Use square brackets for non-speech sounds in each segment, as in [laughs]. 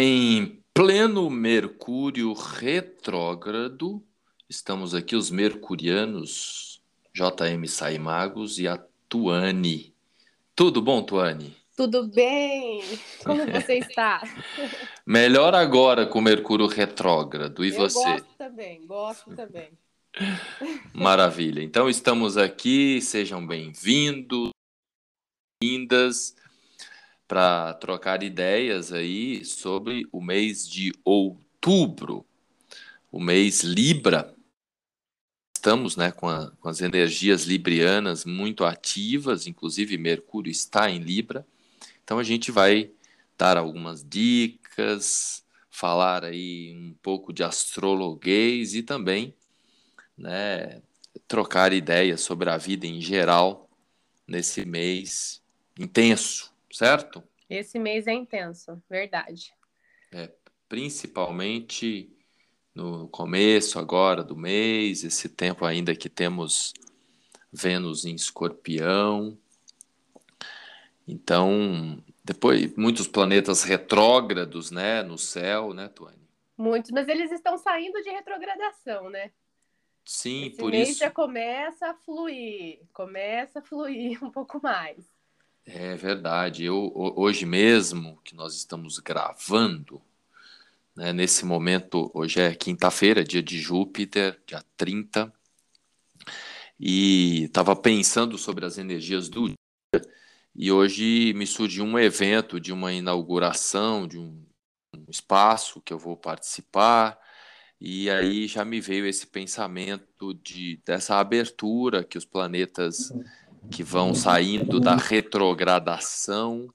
Em pleno Mercúrio retrógrado, estamos aqui os mercurianos, JM Saimagos e a Tuane. Tudo bom, Tuane? Tudo bem? Como você [laughs] está? Melhor agora com Mercúrio retrógrado. E Eu você? gosto também, gosto também. [laughs] Maravilha. Então estamos aqui, sejam bem-vindos, vindas para trocar ideias aí sobre o mês de outubro, o mês Libra. Estamos né, com, a- com as energias librianas muito ativas, inclusive Mercúrio está em Libra. Então a gente vai dar algumas dicas, falar aí um pouco de astrologuês e também né, trocar ideias sobre a vida em geral nesse mês intenso, certo? Esse mês é intenso, verdade. Principalmente no começo agora do mês, esse tempo ainda que temos Vênus em Escorpião. Então, depois muitos planetas retrógrados, né, no céu, né, Tuane? Muitos, mas eles estão saindo de retrogradação, né? Sim, Esse por mês isso. já começa a fluir, começa a fluir [laughs] um pouco mais. É verdade. Eu, ho- hoje mesmo que nós estamos gravando, né, nesse momento, hoje é quinta-feira, dia de Júpiter, dia 30, e estava pensando sobre as energias do dia, e hoje me surgiu um evento de uma inauguração de um, um espaço que eu vou participar, e aí já me veio esse pensamento de dessa abertura que os planetas que vão saindo da retrogradação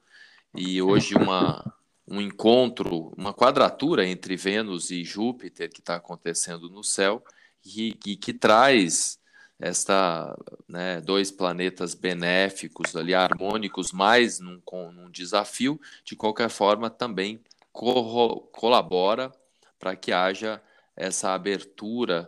e hoje uma, um encontro, uma quadratura entre Vênus e Júpiter que está acontecendo no céu e, e que traz esta né, dois planetas benéficos ali harmônicos mais num, num desafio de qualquer forma também corro- colabora para que haja essa abertura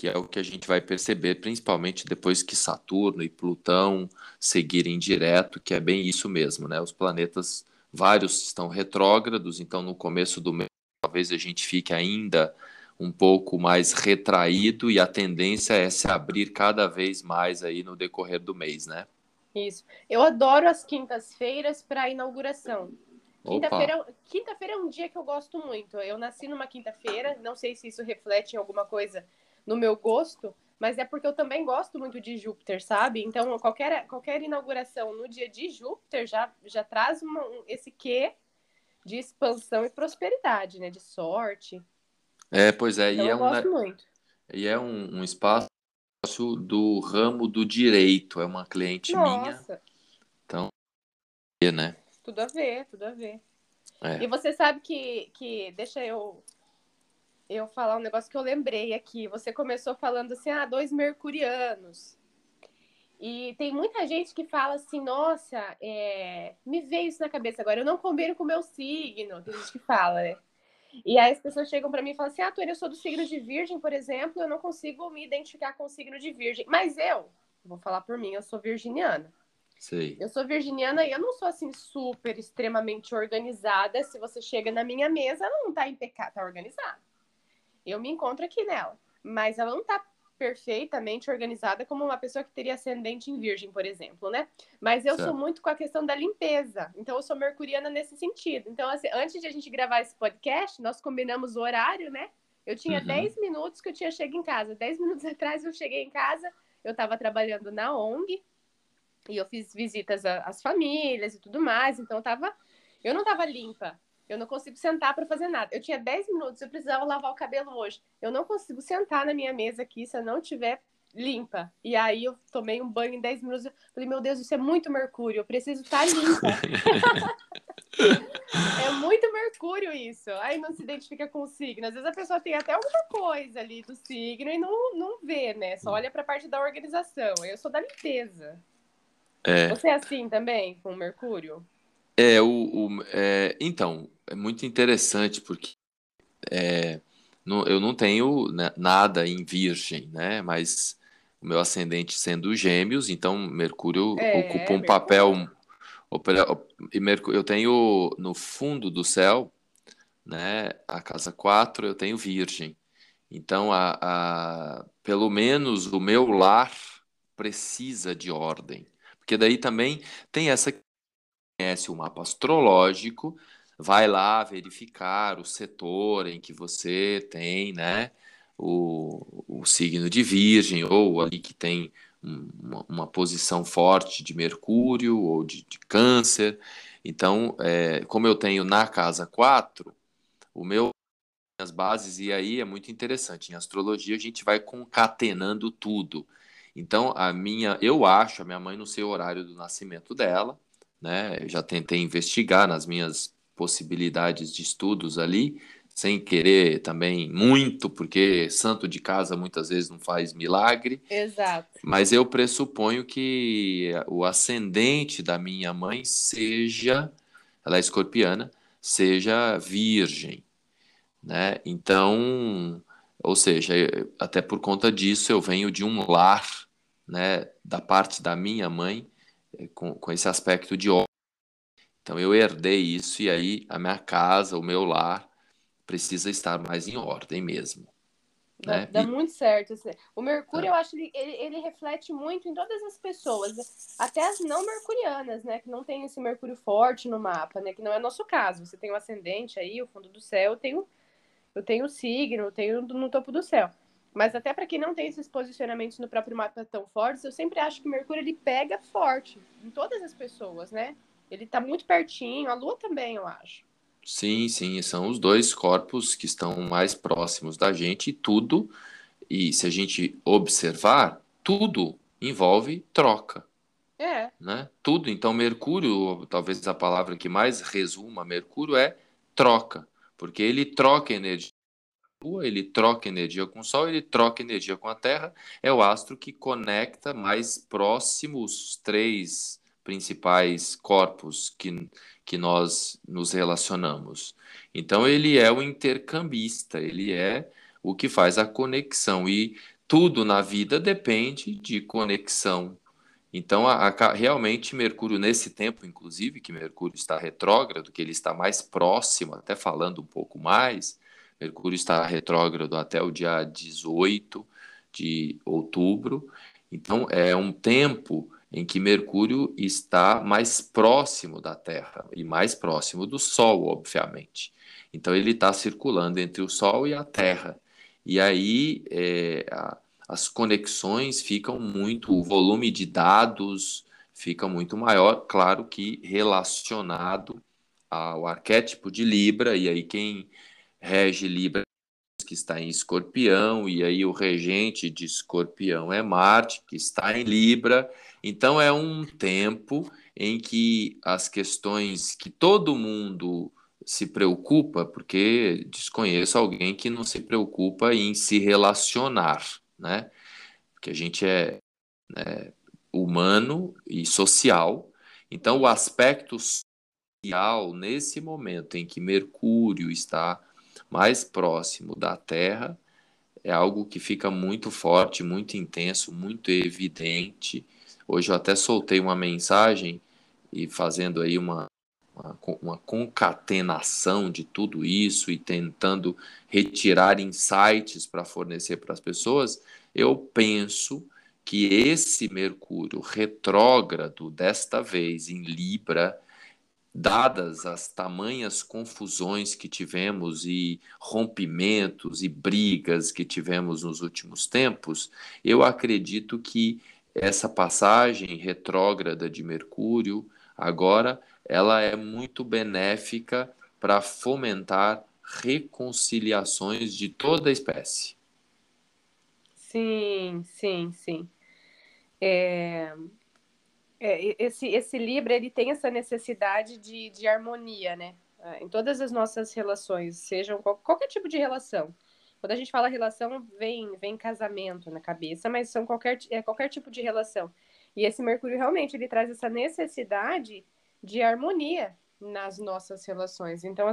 que é o que a gente vai perceber principalmente depois que Saturno e Plutão seguirem direto, que é bem isso mesmo, né? Os planetas, vários estão retrógrados, então no começo do mês talvez a gente fique ainda um pouco mais retraído e a tendência é se abrir cada vez mais aí no decorrer do mês, né? Isso. Eu adoro as quintas-feiras para inauguração. Quinta-feira, quinta-feira é um dia que eu gosto muito. Eu nasci numa quinta-feira, não sei se isso reflete em alguma coisa no meu gosto, mas é porque eu também gosto muito de Júpiter, sabe? Então, qualquer, qualquer inauguração no dia de Júpiter já, já traz uma- um- esse quê de expansão e prosperidade, né? De sorte. é, pois é, Então, e é eu um, gosto muito. e é um, um espaço do ramo do direito, é uma cliente minha, Nossa, né? tudo a ver, tudo a ver. É. E você sabe que, que deixa eu eu falar um negócio que eu lembrei aqui. Você começou falando assim, ah, dois mercurianos. E tem muita gente que fala assim, nossa, é, me veio isso na cabeça agora, eu não combino com o meu signo, tem gente que fala, né? E aí as pessoas chegam pra mim e falam assim, ah, Tônia, eu sou do signo de virgem, por exemplo, eu não consigo me identificar com o signo de virgem. Mas eu, vou falar por mim, eu sou virginiana. Sei. Eu sou virginiana e eu não sou assim super extremamente organizada. Se você chega na minha mesa, ela não tá impecável, tá organizada. Eu me encontro aqui nela, mas ela não tá perfeitamente organizada como uma pessoa que teria ascendente em virgem, por exemplo, né? Mas eu Certo. sou muito com a questão da limpeza. Então eu sou mercuriana nesse sentido. Então assim, antes de a gente gravar esse podcast, nós combinamos o horário, né? Eu tinha Uhum. 10 minutos que eu tinha chego em casa. 10 minutos [laughs] atrás eu cheguei em casa, eu estava trabalhando na ONG, e eu fiz visitas às famílias e tudo mais, então eu tava. Eu não tava limpa. Eu não consigo sentar para fazer nada. Eu tinha 10 minutos, eu precisava lavar o cabelo hoje. Eu não consigo sentar na minha mesa aqui se eu não tiver limpa. E aí eu tomei um banho em 10 minutos. Eu falei, meu Deus, isso é muito mercúrio, eu preciso estar limpa. [laughs] é muito mercúrio isso. Aí não se identifica com o signo. Às vezes a pessoa tem até alguma coisa ali do signo e não, não vê, né? Só olha para a parte da organização. Eu sou da limpeza. É. Você é assim também, com o Mercúrio? É, o, o- é, então, é muito interessante porque é, não- eu não tenho né, nada em Virgem, né? Mas o meu ascendente sendo Gêmeos, então Mercúrio É, ocupa um Mercúrio. papel. E Mercú- eu tenho no fundo do céu, né? A casa 4 eu tenho Virgem. Então, a, a, pelo menos o meu lar precisa de ordem. Porque daí também tem essa conhece o mapa astrológico, vai lá verificar o setor em que você tem, né, o, o signo de Virgem, ou ali que tem uma, uma posição forte de Mercúrio ou de, de Câncer. Então, é, como eu tenho na casa 4, o meu as bases, e aí é muito interessante. Em astrologia, a gente vai concatenando tudo. Então, a minha, eu acho, a minha mãe, não sei o horário do nascimento dela, né? Eu já tentei investigar nas minhas possibilidades de estudos ali, sem querer também muito, porque santo de casa muitas vezes não faz milagre. Exato. Mas eu pressuponho que o ascendente da minha mãe seja, ela é escorpiana, seja virgem, né? Então, ou seja, até por conta disso eu venho de um lar, né, da parte da minha mãe, eh, com, com esse aspecto de. Então eu herdei isso e aí a minha casa, o meu lar, precisa estar mais em ordem mesmo. Dá, né? dá e... muito certo. O Mercúrio, é. eu acho que ele, ele reflete muito em todas as pessoas, até as não mercurianas, né? Que não tem esse Mercúrio forte no mapa, né? Que não é nosso caso. Você tem o ascendente aí, o fundo do céu, eu tenho, eu tenho o signo, eu tenho no topo do céu. Mas até para quem não tem esses posicionamentos no próprio mapa tão fortes, eu sempre acho que o Mercúrio ele pega forte em todas as pessoas, né? Ele tá muito pertinho, a Lua também, eu acho. Sim, sim, são os dois corpos que estão mais próximos da gente e tudo, e se a gente observar, tudo envolve troca. É. Né? Tudo. Então, Mercúrio, talvez a palavra que mais resuma Mercúrio é troca, porque ele troca energia ele troca energia com o Sol, ele troca energia com a Terra. É o astro que conecta mais próximos três principais corpos que, que nós nos relacionamos. Então, ele é o intercambista, ele é o que faz a conexão. E tudo na vida depende de conexão. Então, a, a, realmente, Mercúrio, nesse tempo, inclusive, que Mercúrio está retrógrado, que ele está mais próximo, até falando um pouco mais, Mercúrio está retrógrado até o dia 18 de outubro. Então, é um tempo em que Mercúrio está mais próximo da Terra e mais próximo do Sol, obviamente. Então, ele está circulando entre o Sol e a Terra. E aí, é, a, as conexões ficam muito, o volume de dados fica muito maior, claro que relacionado ao arquétipo de Libra, e aí quem rege Libra, que está em Escorpião, e aí o regente de Escorpião é Marte, que está em Libra. Então é um tempo em que as questões que todo mundo se preocupa, porque desconheço alguém que não se preocupa em se relacionar, né? Porque a gente é né, humano e social. Então o aspecto social nesse momento em que Mercúrio está mais próximo da Terra é algo que fica muito forte, muito intenso, muito evidente. Hoje eu até soltei uma mensagem e fazendo aí uma, uma, uma concatenação de tudo isso e tentando retirar insights para fornecer para as pessoas. Eu penso que esse Mercúrio retrógrado, desta vez em Libra, dadas as tamanhas confusões que tivemos e rompimentos e brigas que tivemos nos últimos tempos, eu acredito que essa passagem retrógrada de Mercúrio agora ela é muito benéfica para fomentar reconciliações de toda a espécie. Sim, sim, sim. É, é, esse, esse Libra, ele tem essa necessidade de, de harmonia, né? É, em todas as nossas relações, sejam qualquer tipo de relação. Quando a gente fala relação, vem, vem casamento na cabeça, mas são qualquer, é qualquer tipo de relação. E esse Mercúrio realmente ele traz essa necessidade de harmonia nas nossas relações. Então,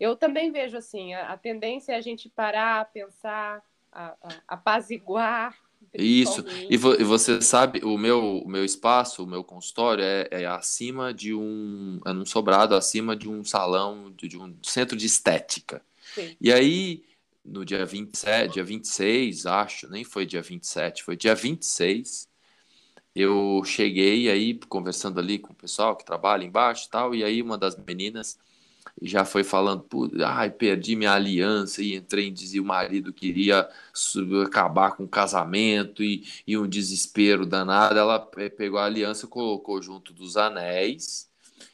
eu também vejo assim, a, a tendência é a gente parar, pensar, a, a, apaziguar, Isso. E, vo e, você sabe, o meu, o meu espaço, o meu consultório é, é acima de um. É num sobrado, acima de um salão, de, de um centro de estética. Sim. E aí, no dia 27, dia 26, acho, nem foi dia 27, foi dia 26, eu cheguei aí conversando ali com o pessoal que trabalha embaixo e tal, e aí uma das meninas já foi falando, ai, perdi minha aliança e entrei em dizia o marido queria acabar com o casamento e, e um desespero danado. Ela pegou a aliança, colocou junto dos anéis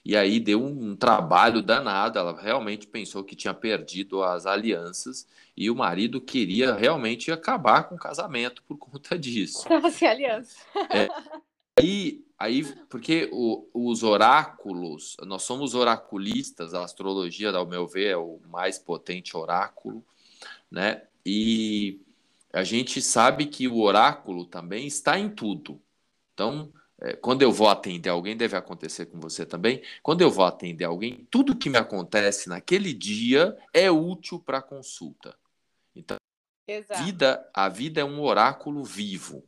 e aí deu um, um trabalho danado. Ela realmente pensou que tinha perdido as alianças e o marido queria realmente acabar com o casamento por conta disso. Sem aliança. É, Aí, [laughs] aí porque o, os oráculos, nós somos oraculistas, a astrologia, ao meu ver, é o mais potente oráculo, né? E a gente sabe que o oráculo também está em tudo. Então, é, quando eu vou atender alguém, deve acontecer com você também. Quando eu vou atender alguém, tudo que me acontece naquele dia é útil para a consulta. Então, a vida, a vida é um oráculo vivo.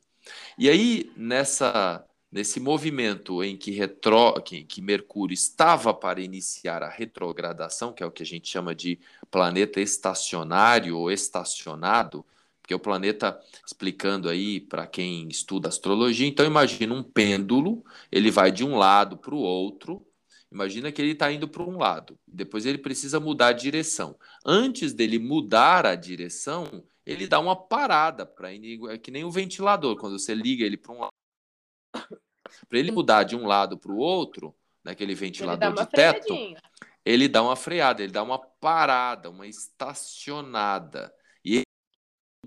E aí, nessa nesse movimento em que, retro, que, que, Mercúrio estava para iniciar a retrogradação, que é o que a gente chama de planeta estacionário ou estacionado, porque o planeta, explicando aí para quem estuda astrologia, então imagina um pêndulo, ele vai de um lado para o outro, imagina que ele está indo para um lado, depois ele precisa mudar a direção. Antes dele mudar a direção, ele dá uma parada, para é que nem um ventilador, quando você liga ele para um lado, para ele mudar de um lado para o outro, naquele ventilador de teto, ele dá uma freada, ele dá uma parada, uma estacionada. E é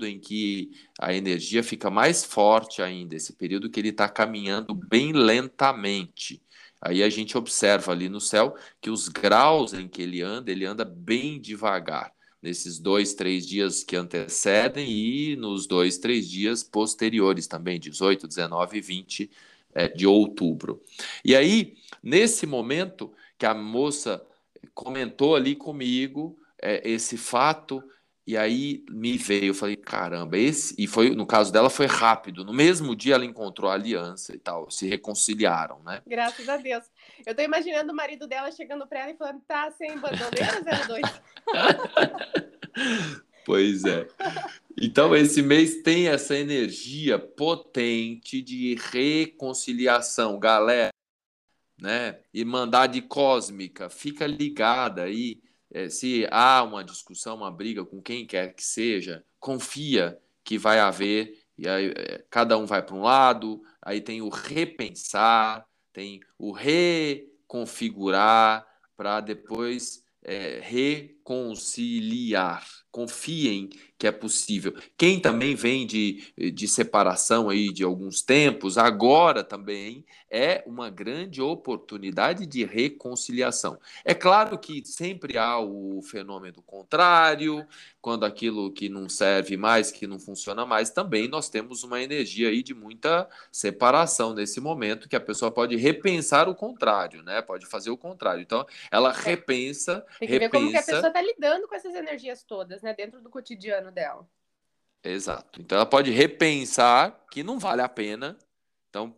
em que a energia fica mais forte ainda, esse período que ele está caminhando bem lentamente. Aí a gente observa ali no céu que os graus em que ele anda, ele anda bem devagar. Nesses dois, três dias que antecedem e nos dois, três dias posteriores também, 18, 19 e 20 é, de outubro. E aí, nesse momento que a moça comentou ali comigo é, esse fato, e aí me veio, eu falei, caramba, esse. E foi, no caso dela, foi rápido. No mesmo dia ela encontrou a aliança e tal, se reconciliaram, né? Graças a Deus. Eu tô imaginando o marido dela chegando pra ela e falando, tá sem bandoleira [laughs] 02. pois é. Então, esse mês tem essa energia potente de reconciliação, galera, né? Irmandade cósmica, fica ligada aí. É, se há uma discussão, uma briga com quem quer que seja, confia que vai haver, e aí é, cada um vai para um lado, aí tem o repensar, tem o reconfigurar, para depois é, reconciliar. Confiem que é possível. Quem também vem de, de separação aí de alguns tempos, agora também é uma grande oportunidade de reconciliação. É claro que sempre há o fenômeno contrário, quando aquilo que não serve mais, que não funciona mais, também nós temos uma energia aí de muita separação nesse momento, que a pessoa pode repensar o contrário, né? Pode fazer o contrário. Então, ela é. repensa, repensa... que está lidando com essas energias todas, né? Dentro do cotidiano dela. Exato. Então ela pode repensar que não vale a pena. Então,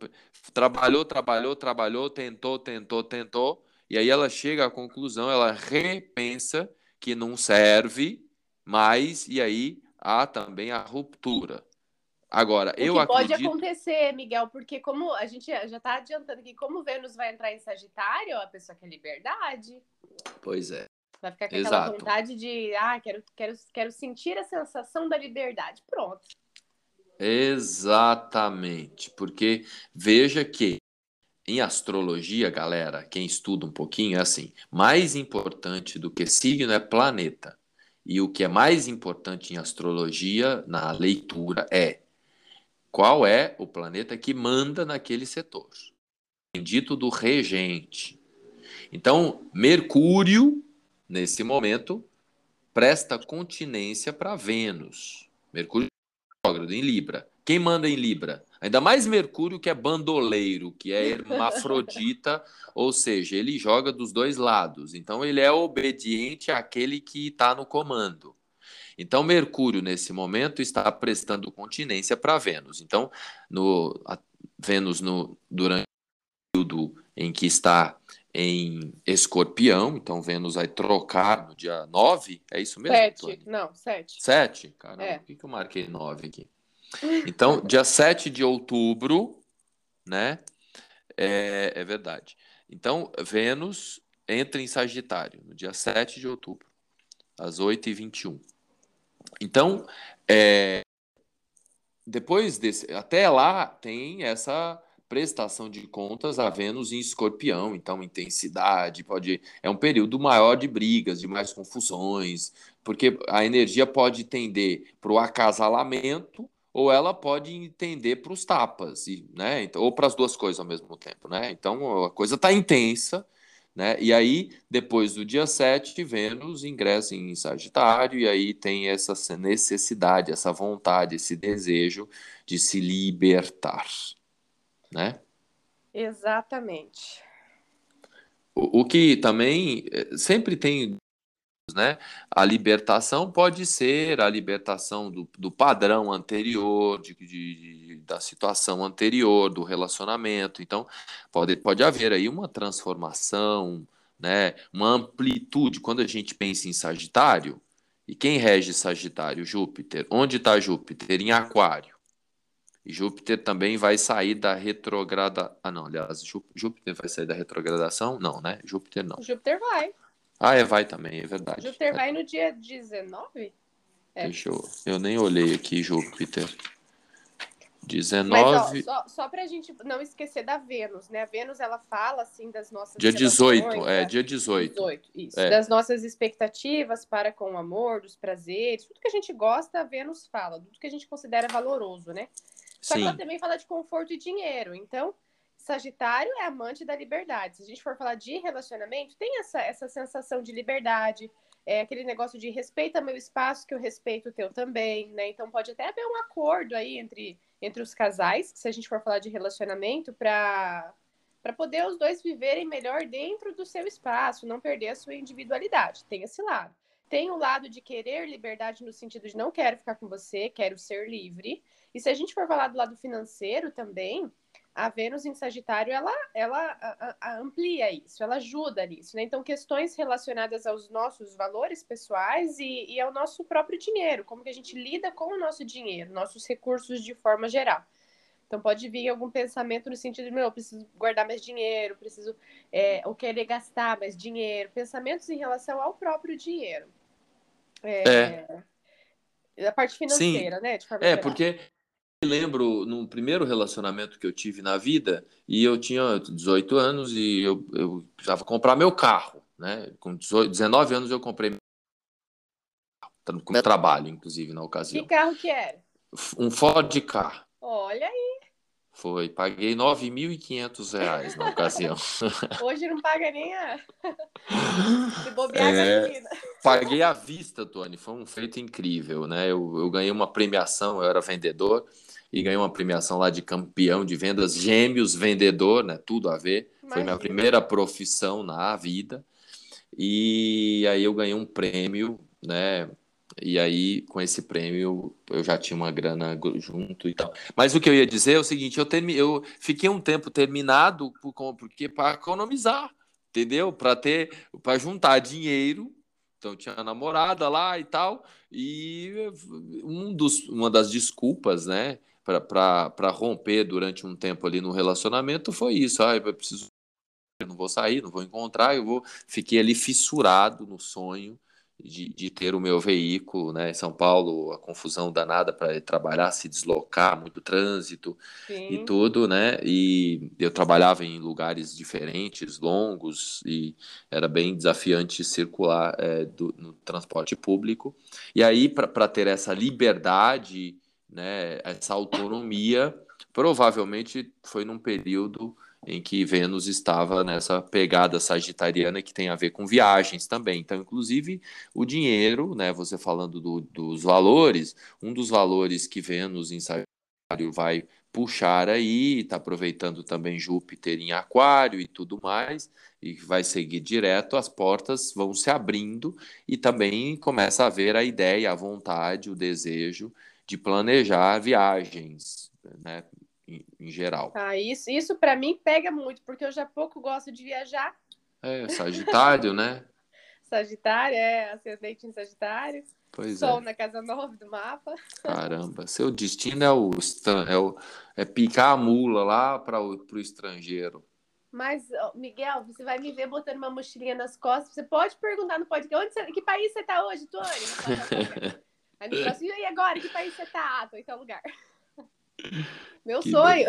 trabalhou, trabalhou, trabalhou, tentou, tentou, tentou, e aí ela chega à conclusão, ela repensa que não serve mais, e aí há também a ruptura. Agora, o eu acredito... pode acontecer, Miguel, porque como a gente já está adiantando que como Vênus vai entrar em Sagitário, a pessoa quer liberdade. Pois é. Vai ficar com Exato. aquela vontade de, ah, quero, quero, quero sentir a sensação da liberdade. Pronto. Exatamente. Porque veja que em astrologia, galera, quem estuda um pouquinho é assim: mais importante do que signo é planeta. E o que é mais importante em astrologia, na leitura, é qual é o planeta que manda naquele setor. Dito do regente. Então, Mercúrio nesse momento, presta continência para Vênus. Mercúrio retrógrado em Libra. Quem manda em Libra? Ainda mais Mercúrio, que é bandoleiro, que é hermafrodita, [laughs] ou seja, ele joga dos dois lados. Então, ele é obediente àquele que está no comando. Então, Mercúrio, nesse momento, está prestando continência para Vênus. Então, no, Vênus, no, durante o período em que está em escorpião, então Vênus vai trocar no dia 9, é isso mesmo? Sete, Tony? não, 7. 7? Caramba, é. por que, que eu marquei 9 aqui? Então, dia 7 de outubro, né? É, é verdade. Então, Vênus entra em Sagitário, no dia 7 de outubro, às 8h21. Então, é, depois desse. Até lá tem essa prestação de contas a Vênus em escorpião, então intensidade, pode. É um período maior de brigas, de mais confusões, porque a energia pode tender para o acasalamento ou ela pode tender para os tapas, e, né? Então, ou para as duas coisas ao mesmo tempo, né? Então a coisa está intensa né? E aí, depois do dia 7, Vênus ingressa em Sagitário, e aí tem essa necessidade, essa vontade, esse desejo de se libertar. Né? Exatamente. O, o que também eh, sempre tem né? A libertação pode ser a libertação do, do padrão anterior, de, de, da situação anterior, do relacionamento. Então, pode, pode haver aí uma transformação, né? uma amplitude. Quando a gente pensa em Sagitário, e quem rege Sagitário? Júpiter. Onde está Júpiter? Em Aquário. Júpiter também vai sair da retrograda. Ah, não, aliás, Júpiter vai sair da retrogradação? Não, né? Júpiter não. Júpiter vai. Ah, é, vai também, é verdade. Júpiter vai no dia 19? É. Deixa eu. Eu nem olhei aqui, Júpiter. 19. Mas, ó, só, só pra gente não esquecer da Vênus, né? A Vênus, ela fala, assim, das nossas. Dia 18, é, dia 18. 18, isso. É. Das nossas expectativas para com o amor, dos prazeres, tudo que a gente gosta, a Vênus fala, tudo que a gente considera valoroso, né? Só Sim. que ela também fala de conforto e dinheiro. Então, Sagitário é amante da liberdade. Se a gente for falar de relacionamento, tem essa, essa sensação de liberdade, é aquele negócio de respeita meu espaço, que eu respeito o teu também, né? Então pode até haver um acordo aí entre, entre os casais, se a gente for falar de relacionamento, para para poder os dois viverem melhor dentro do seu espaço, não perder a sua individualidade. Tem esse lado. Tem o lado de querer liberdade no sentido de não quero ficar com você, quero ser livre. E se a gente for falar do lado financeiro também, a Vênus em Sagitário ela, ela a, a amplia isso, ela ajuda nisso, né? Então, questões relacionadas aos nossos valores pessoais e, e, ao nosso próprio dinheiro, como que a gente lida com o nosso dinheiro, nossos recursos de forma geral. Então, pode vir algum pensamento no sentido de, meu, eu preciso guardar mais dinheiro, preciso, é, ou querer gastar mais dinheiro, pensamentos em relação ao próprio dinheiro. É. é. A parte financeira, Sim. né? é, geral. porque lembro no primeiro relacionamento que eu tive na vida e eu tinha 18 anos e eu, eu precisava comprar meu carro, né? Com 18, 19 anos eu comprei meu carro, com meu trabalho, inclusive, na ocasião. Que carro que era? Um Ford Car. Olha aí. Foi, paguei 9.500 reais na ocasião. [laughs] Hoje não paga nem a. [laughs] Se bobear é, Paguei à vista, Tony. Foi um feito incrível, né? Eu, eu ganhei uma premiação, eu era vendedor e ganhei uma premiação lá de campeão de vendas, gêmeos vendedor, né? Tudo a ver. Imagina. Foi minha primeira profissão na vida. E aí eu ganhei um prêmio, né? E aí, com esse prêmio, eu já tinha uma grana junto e tal. Mas o que eu ia dizer é o seguinte: eu, termi... eu fiquei um tempo terminado por... porque para economizar, entendeu? Para ter, para juntar dinheiro. Então tinha a namorada lá e tal. E um dos, uma das desculpas, né? Para romper durante um tempo ali no relacionamento foi isso. Ah, eu preciso, eu não vou sair, não vou encontrar, eu vou. Fiquei ali fissurado no sonho de, de ter o meu veículo, né? Em São Paulo, a confusão danada para trabalhar, se deslocar, muito trânsito Sim. e tudo, né? E eu trabalhava em lugares diferentes, longos, e era bem desafiante circular é, do, no transporte público. E aí, para ter essa liberdade né, essa autonomia, provavelmente foi num período em que Vênus estava nessa pegada sagitariana que tem a ver com viagens também. Então, inclusive, o dinheiro, né, você falando do, dos valores, um dos valores que Vênus em Sagitário vai puxar aí, está aproveitando também Júpiter em Aquário e tudo mais, e vai seguir direto, as portas vão se abrindo e também começa a haver a ideia, a vontade, o desejo de planejar viagens, né, em, em geral. Ah, isso, isso para mim pega muito, porque eu já pouco gosto de viajar. É, Sagitário, né? [laughs] Sagitário, é, ascendente em Sagitário. Pois Sol é. na casa 9 do mapa. Caramba, seu destino é o, é o é picar a mula lá para o pro estrangeiro. Mas, Miguel, você vai me ver botando uma mochilinha nas costas. Você pode perguntar no podcast, onde você, que país você tá hoje, Tony? [laughs] Aí no próximo, e agora, que país você tá? Ah, tô em tal lugar. [laughs] Meu Que sonho.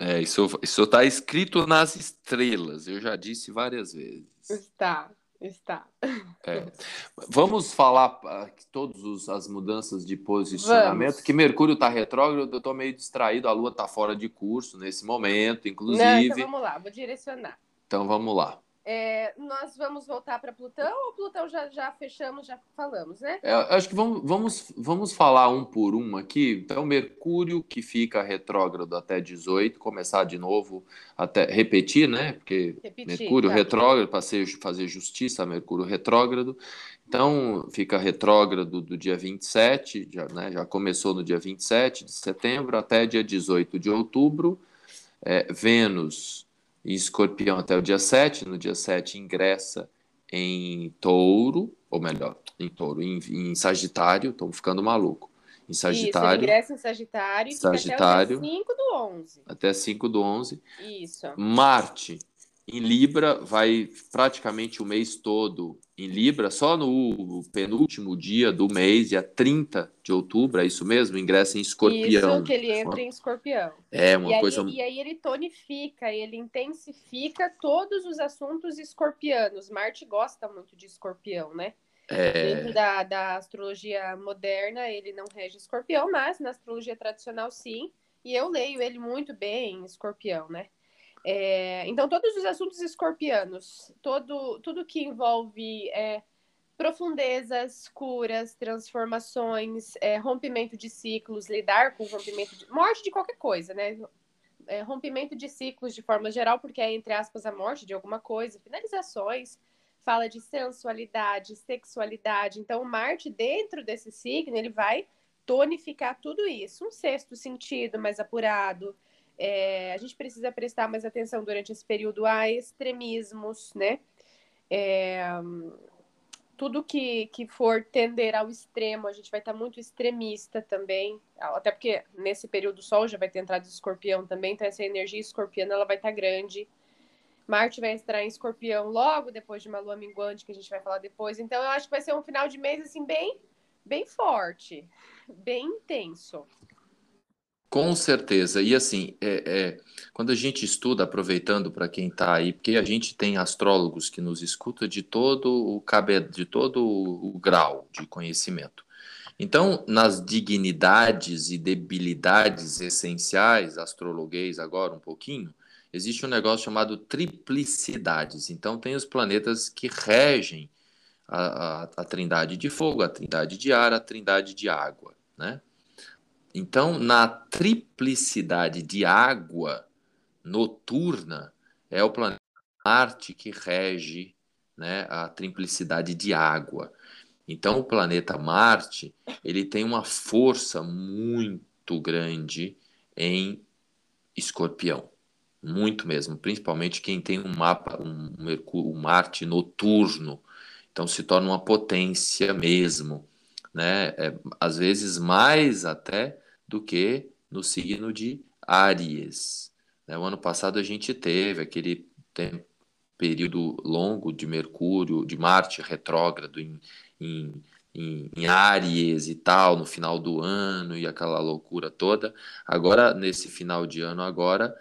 É, isso, isso tá escrito nas estrelas, eu já disse várias vezes. Está, está. É. Vamos falar ah, todas as mudanças de posicionamento, Vamos. que Mercúrio está retrógrado, eu estou meio distraído, a Lua está fora de curso nesse momento, Não, inclusive. então vamos lá, vou direcionar. Então vamos lá. É, nós vamos voltar para Plutão ou Plutão já, já fechamos, já falamos, né? É, acho que vamos, vamos, vamos falar um por um aqui. Então, Mercúrio, que fica retrógrado até 18, começar de novo, até repetir, né? Porque Repetir. Mercúrio tá. retrógrado, para fazer justiça a Mercúrio retrógrado. Então, fica retrógrado do dia 27, já, né, já começou no dia 27 de setembro até dia 18 de outubro. É, Vênus em escorpião até o dia 7. No dia 7 ingressa em touro, ou melhor, em touro, em, em Sagitário. Estou ficando maluco. Em Isso, Sagitário, ingressa em Sagitário, Sagitário. até o dia 5 do 11. até 5 do 11. Isso. Marte em Libra vai praticamente o mês todo em Libra, só no penúltimo dia do mês, dia 30 de outubro, é isso mesmo? Ingressa em Escorpião. Isso, que ele entra em escorpião. É uma e, coisa. aí, e aí ele tonifica, ele intensifica todos os assuntos escorpianos. Marte gosta muito de escorpião, né? Dentro É, da, da astrologia moderna, ele não rege escorpião, mas na astrologia tradicional, sim. E eu leio ele muito bem em escorpião, né? É, então, todos os assuntos escorpianos, todo, tudo que envolve é, profundezas, curas, transformações, é, rompimento de ciclos, lidar com rompimento de. morte de qualquer coisa, né? É, rompimento de ciclos de forma geral, porque é, entre aspas, a morte de alguma coisa, finalizações, fala de sensualidade, sexualidade. Então, Marte, dentro desse signo, ele vai tonificar tudo isso. Um sexto sentido mais apurado. É, a gente precisa prestar mais atenção durante esse período a extremismos, né? É, tudo que, que for tender ao extremo, a gente vai estar muito extremista também, até porque nesse período o Sol já vai ter entrado em escorpião também, então essa energia escorpiana ela vai estar grande. Marte vai entrar em escorpião logo depois de uma lua minguante, que a gente vai falar depois. Então eu acho que vai ser um final de mês assim bem, bem forte, bem intenso. Com certeza. E assim, é, é, quando a gente estuda, aproveitando para quem está aí, porque a gente tem astrólogos que nos escuta de todo o cabe, de todo o grau de conhecimento. Então, nas dignidades e debilidades essenciais, astrologuês agora um pouquinho, existe um negócio chamado triplicidades. Então, tem os planetas que regem a, a, a trindade de fogo, a trindade de ar, a trindade de água, né? Então, na triplicidade de água noturna, é o planeta Marte que rege né, a triplicidade de água. Então, o planeta Marte ele tem uma força muito grande em Escorpião, muito mesmo, principalmente quem tem um mapa, um, um Marte noturno. Então, se torna uma potência mesmo né? É, às vezes mais até do que no signo de Áries. Né? O ano passado a gente teve aquele tempo, período longo de Mercúrio, de Marte retrógrado em, em, em, em Áries e tal, no final do ano e aquela loucura toda. Agora, nesse final de ano agora,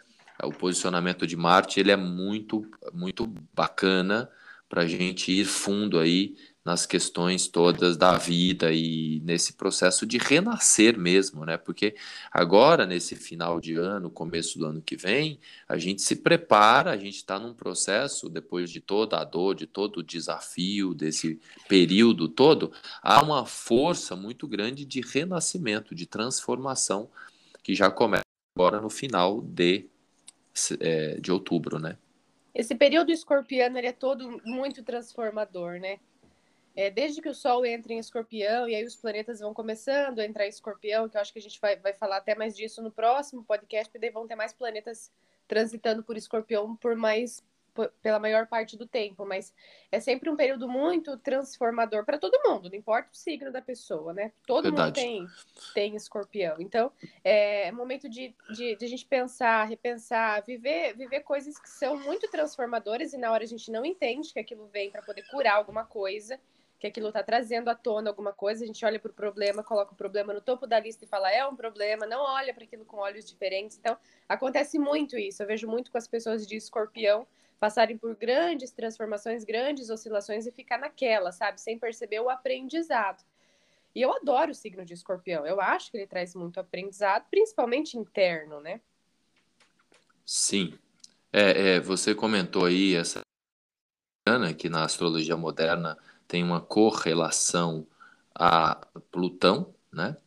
o posicionamento de Marte ele é muito, muito bacana para a gente ir fundo aí nas questões todas da vida e nesse processo de renascer mesmo, né? Porque agora, nesse final de ano, começo do ano que vem, a gente se prepara, a gente está num processo, depois de toda a dor, de todo o desafio, desse período todo, há uma força muito grande de renascimento, de transformação que já começa agora no final de, é, de outubro, né? Esse período escorpiano ele é todo muito transformador, né? É, desde que o Sol entra em escorpião, e aí os planetas vão começando a entrar em escorpião, que eu acho que a gente vai, vai falar até mais disso no próximo podcast, porque daí vão ter mais planetas transitando por escorpião por mais pela maior parte do tempo, mas é sempre um período muito transformador para todo mundo, não importa o signo da pessoa, né? Todo Verdade. mundo tem, tem escorpião. Então, é momento de, de, de, a gente pensar, repensar, viver, viver coisas que são muito transformadoras e na hora a gente não entende que aquilo vem para poder curar alguma coisa que aquilo está trazendo à tona alguma coisa, a gente olha para o problema, coloca o problema no topo da lista e fala é um problema, não olha para aquilo com olhos diferentes. Então, acontece muito isso. Eu vejo muito com as pessoas de escorpião passarem por grandes transformações, grandes oscilações e ficar naquela, sabe? Sem perceber o aprendizado. E eu adoro o signo de escorpião. Eu acho que ele traz muito aprendizado, principalmente interno, né? Sim. É, é você comentou aí essa que na astrologia moderna tem uma correlação a Plutão, né?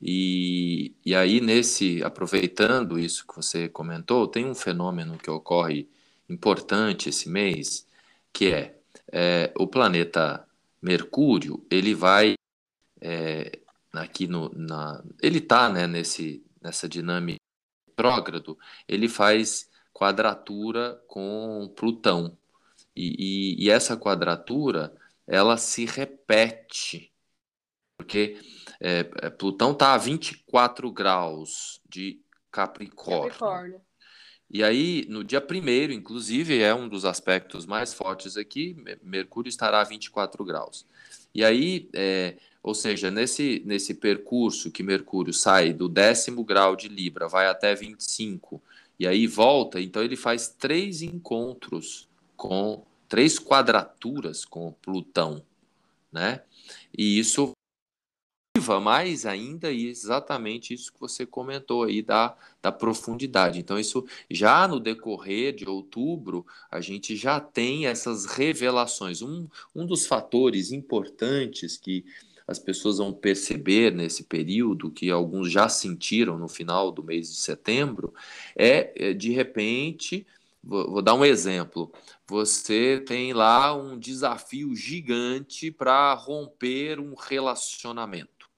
E, e aí, nesse, aproveitando isso que você comentou, tem um fenômeno que ocorre importante esse mês, que é, é o planeta Mercúrio, ele vai é, aqui no, na, ele está né, nesse, nessa dinâmica retrógrado, ele faz quadratura com Plutão. E, e, e, essa quadratura ela se repete, porque é, é Plutão está a 24 graus de Capricórnio. Capricórnio. E aí, no dia primeiro, inclusive, é um dos aspectos mais fortes aqui, Mercúrio estará a 24 graus. E aí, é, ou seja, nesse, nesse percurso que Mercúrio sai do décimo grau de Libra, vai até 25, e aí volta, então ele faz três encontros com, três quadraturas com Plutão, né? E isso mais ainda e exatamente isso que você comentou aí da, da profundidade. Então, isso já no decorrer de outubro, a gente já tem essas revelações. Um, um dos fatores importantes que as pessoas vão perceber nesse período, que alguns já sentiram no final do mês de setembro, é, é de repente. Vou, vou dar um exemplo. Você tem lá um desafio gigante para romper um relacionamento.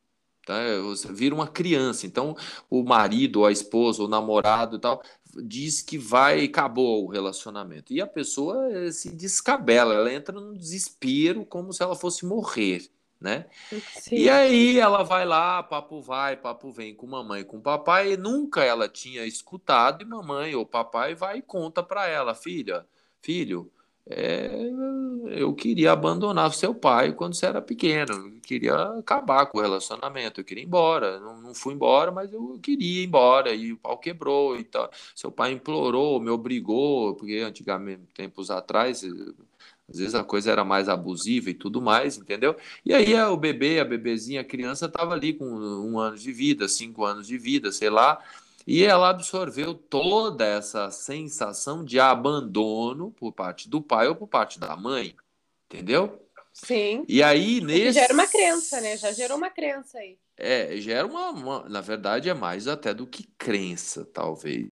Tá? Você vira uma criança. Então, o marido, a esposa, o namorado e tal, diz que vai, acabou o relacionamento. E a pessoa eh, se descabela, ela entra num desespero como se ela fosse morrer. Né? E aí ela vai lá, papo vai, papo vem com mamãe e com papai, e nunca ela tinha escutado, e mamãe ou papai vai e conta para ela, filha, filho, é, eu queria abandonar seu pai quando você era pequeno, eu queria acabar com o relacionamento, eu queria ir embora, não, não fui embora, mas eu queria ir embora, e o pau quebrou e tal. Seu pai implorou, me obrigou, porque antigamente, tempos atrás, às vezes a coisa era mais abusiva e tudo mais, entendeu? E aí o bebê, a bebezinha, a criança estava ali com um ano de vida, cinco anos de vida, sei lá, e ela absorveu toda essa sensação de abandono por parte do pai ou por parte da mãe. Entendeu? Sim. E aí, nesse. Gera uma crença, né? Já gerou uma crença aí. É, gera uma, uma. Na verdade, é mais até do que crença, talvez.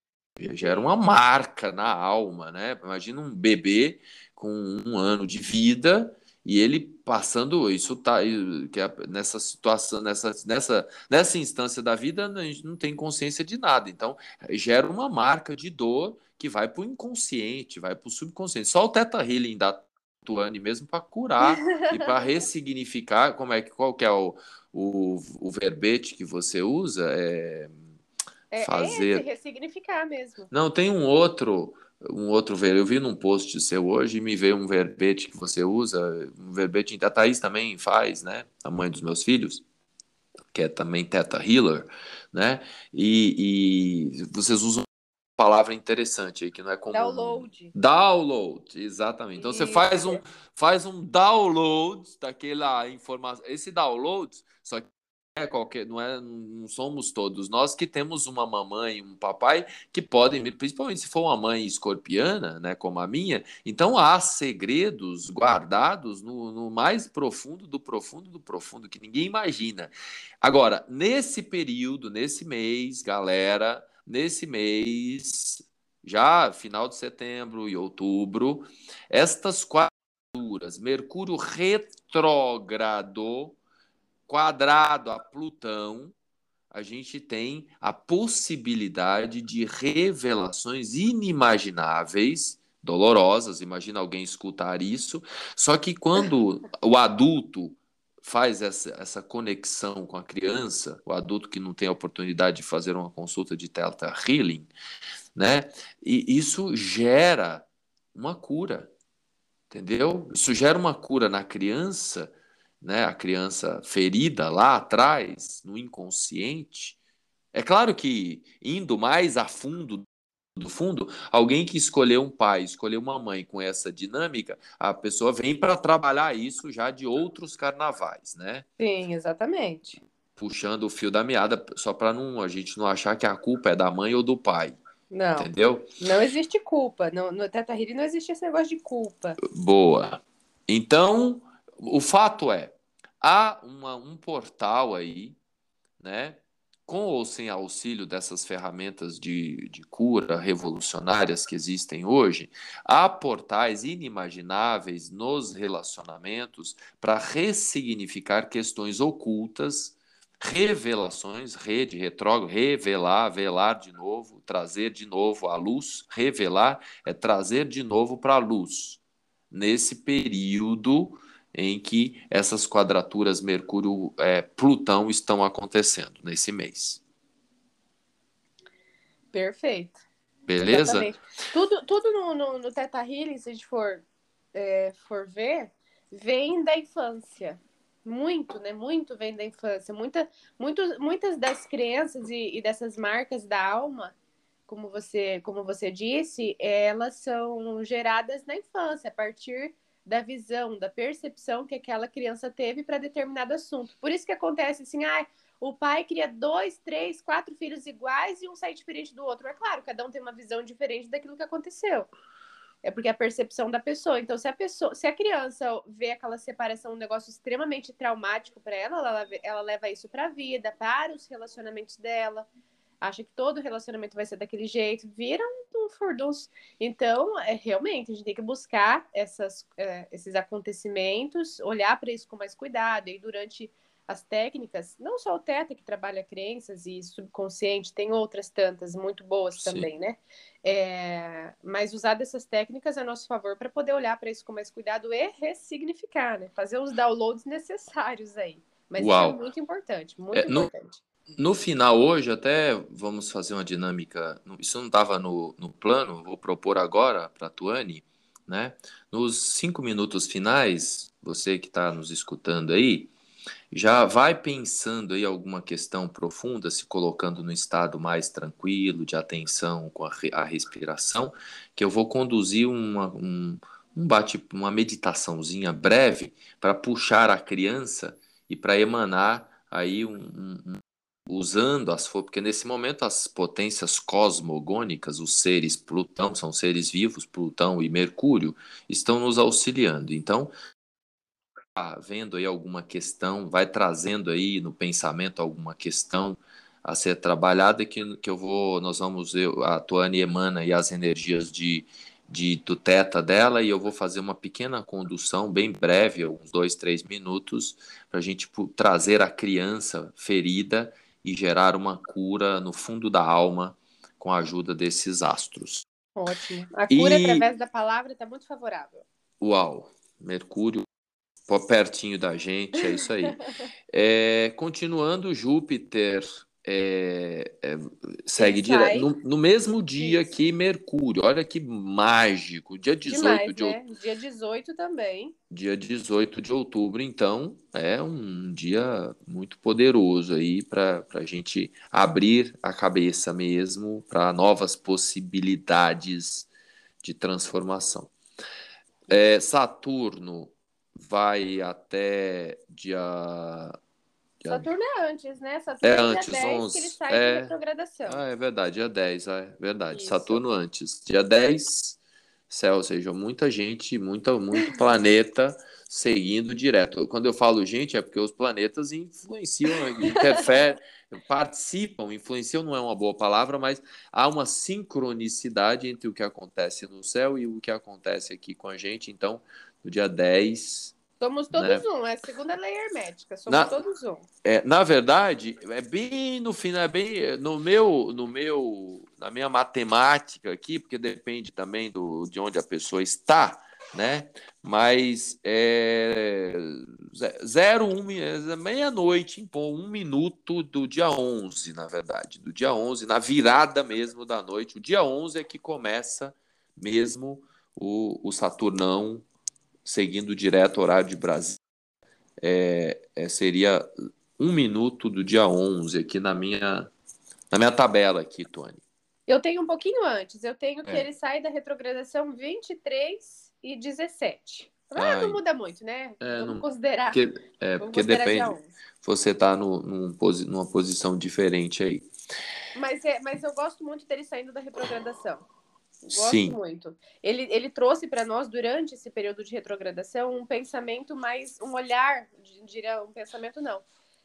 Gera uma marca na alma, né? Imagina um bebê com um ano de vida e ele passando isso tá que é nessa situação nessa, nessa nessa instância da vida a gente não tem consciência de nada. Então gera uma marca de dor que vai para o inconsciente vai para o subconsciente. Só o teta healing da Tuane mesmo para curar [laughs] e para ressignificar como é que qual que é o, o, o verbete que você usa? É, é fazer é esse, ressignificar mesmo. Não tem um outro um outro ver eu vi num post seu hoje e me veio um verbete que você usa, um verbete a Thaís também faz, né? A mãe dos meus filhos, que é também Teta Healer, né? E, e vocês usam uma palavra interessante aí que não é comum. Download. Download, exatamente. Então Isso. você faz um faz um download daquela informação. Esse download, só que é qualquer, não é, não somos todos nós que temos uma mamãe, um papai que podem, principalmente se for uma mãe escorpiana, né, como a minha, então há segredos guardados no, no mais profundo do profundo do profundo que ninguém imagina. Agora, nesse período, nesse mês, galera, nesse mês, já final de setembro e outubro, estas quatro Mercúrio retrógrado quadrado a Plutão, a gente tem a possibilidade de revelações inimagináveis, dolorosas. Imagina alguém escutar isso. Só que quando o adulto faz essa, essa conexão com a criança, o adulto que não tem a oportunidade de fazer uma consulta de Theta Healing, né? E isso gera uma cura, entendeu? Isso gera uma cura na criança né, a criança ferida lá atrás, no inconsciente. É claro que indo mais a fundo do fundo, alguém que escolheu um pai, escolheu uma mãe com essa dinâmica, a pessoa vem para trabalhar isso já de outros carnavais, né? Sim, exatamente. Puxando o fio da meada, só para não a gente não achar que a culpa é da mãe ou do pai. Não. Entendeu? Não existe culpa. No, no Teta Healing não existe esse negócio de culpa. Boa. Então, o fato é, há uma, um portal aí, né? Com ou sem auxílio dessas ferramentas de, de cura revolucionárias que existem hoje, há portais inimagináveis nos relacionamentos para ressignificar questões ocultas, revelações, rede, retrógrado, revelar, velar de novo, trazer de novo à luz, revelar é trazer de novo para a luz. Nesse período em que essas quadraturas Mercúrio-Plutão é, estão acontecendo nesse mês. Perfeito. Beleza? Exatamente. Tudo, tudo no, no, no Teta Healing, se a gente for, é, for ver, vem da infância. Muito, né? Muito vem da infância. Muita, muito, muitas das crenças e, e dessas marcas da alma, como você, como você disse, elas são geradas na infância, a partir da visão, da percepção que aquela criança teve para determinado assunto. Por isso que acontece assim, ah, o pai cria dois, três, quatro filhos iguais e um sai diferente do outro. É claro, cada um tem uma visão diferente daquilo que aconteceu. É porque é a percepção da pessoa. Então, se a pessoa, se a criança vê aquela separação um negócio extremamente traumático para ela, ela, ela leva isso para a vida, para os relacionamentos dela acha que todo relacionamento vai ser daquele jeito, vira um furdunço. Então, é, realmente, a gente tem que buscar essas, é, esses acontecimentos, olhar para isso com mais cuidado, e durante as técnicas, não só o Teta que trabalha crenças e subconsciente, tem outras tantas muito boas Sim. também, né? É, mas usar dessas técnicas a nosso favor para poder olhar para isso com mais cuidado e ressignificar, né? Fazer os downloads necessários aí. Mas Uau. isso é muito importante, muito é, importante. No final, hoje, até vamos fazer uma dinâmica. Isso não estava no, no plano, vou propor agora para a Tuane, né? Nos cinco minutos finais, você que está nos escutando aí, já vai pensando aí alguma questão profunda, se colocando no estado mais tranquilo, de atenção com a, a respiração, que eu vou conduzir uma, um, um bate, uma meditaçãozinha breve para puxar a criança e para emanar aí um, um, usando as porque nesse momento as potências cosmogônicas, os seres Plutão, são seres vivos, Plutão e Mercúrio, estão nos auxiliando. Então, tá vendo aí alguma questão, vai trazendo aí no pensamento alguma questão a ser trabalhada que, que eu vou, nós vamos, eu, a Tuane emana e as energias de, de, do teta dela e eu vou fazer uma pequena condução bem breve, uns dois, três minutos, para a gente trazer a criança ferida e gerar uma cura no fundo da alma com a ajuda desses astros. Ótimo. A cura e... através da palavra está muito favorável. Uau! Mercúrio pertinho da gente, é isso aí. [laughs] é, continuando, Júpiter é, é, segue direto no, no, mesmo dia Isso. que Mercúrio. Olha que mágico. Dia 18 Demais, de outubro. Né? Dia 18 também. Dia 18 de outubro, então, é um dia muito poderoso aí para a gente abrir a cabeça mesmo para novas possibilidades de transformação. É, Saturno vai até dia Saturno é antes, né? Saturno é, é antes, dia 10 11. que ele sai é... de retrogradação. Ah, é verdade, dia 10, é verdade. Isso. Saturno antes. Dia 10, céu, ou seja, muita gente, muita, muito [laughs] planeta seguindo direto. Quando eu falo gente, é porque os planetas influenciam, interferem, [laughs] participam, influenciam não é uma boa palavra, mas há uma sincronicidade entre o que acontece no céu e o que acontece aqui com a gente. Então, no dia 10 Somos todos né? um, é a segunda lei hermética, somos na, todos um. É, na verdade, é bem no final, é bem no meu, no meu, na minha matemática aqui, porque depende também do, de onde a pessoa está, né? Mas é zero, um, é meia-noite, pô, um minuto do dia 11, na verdade, do dia 11, na virada mesmo da noite. O dia 11 é que começa mesmo o, o Saturnão seguindo direto o horário de Brasília, é, é, seria um minuto do dia 11 aqui na minha, na minha tabela aqui, Tony. Eu tenho um pouquinho antes. Eu tenho que é. ele sai da retrogradação 23 e 17. Ah, Ai, não muda muito, né? É, Vamos não, considerar. Porque, é, porque depende. Você está num, numa posição diferente aí. Mas, é, mas eu gosto muito dele saindo da retrogradação. Gosto Sim. muito. Ele, ele trouxe para nós, durante esse período de retrogradação, um pensamento mais, um olhar, diria um pensamento não,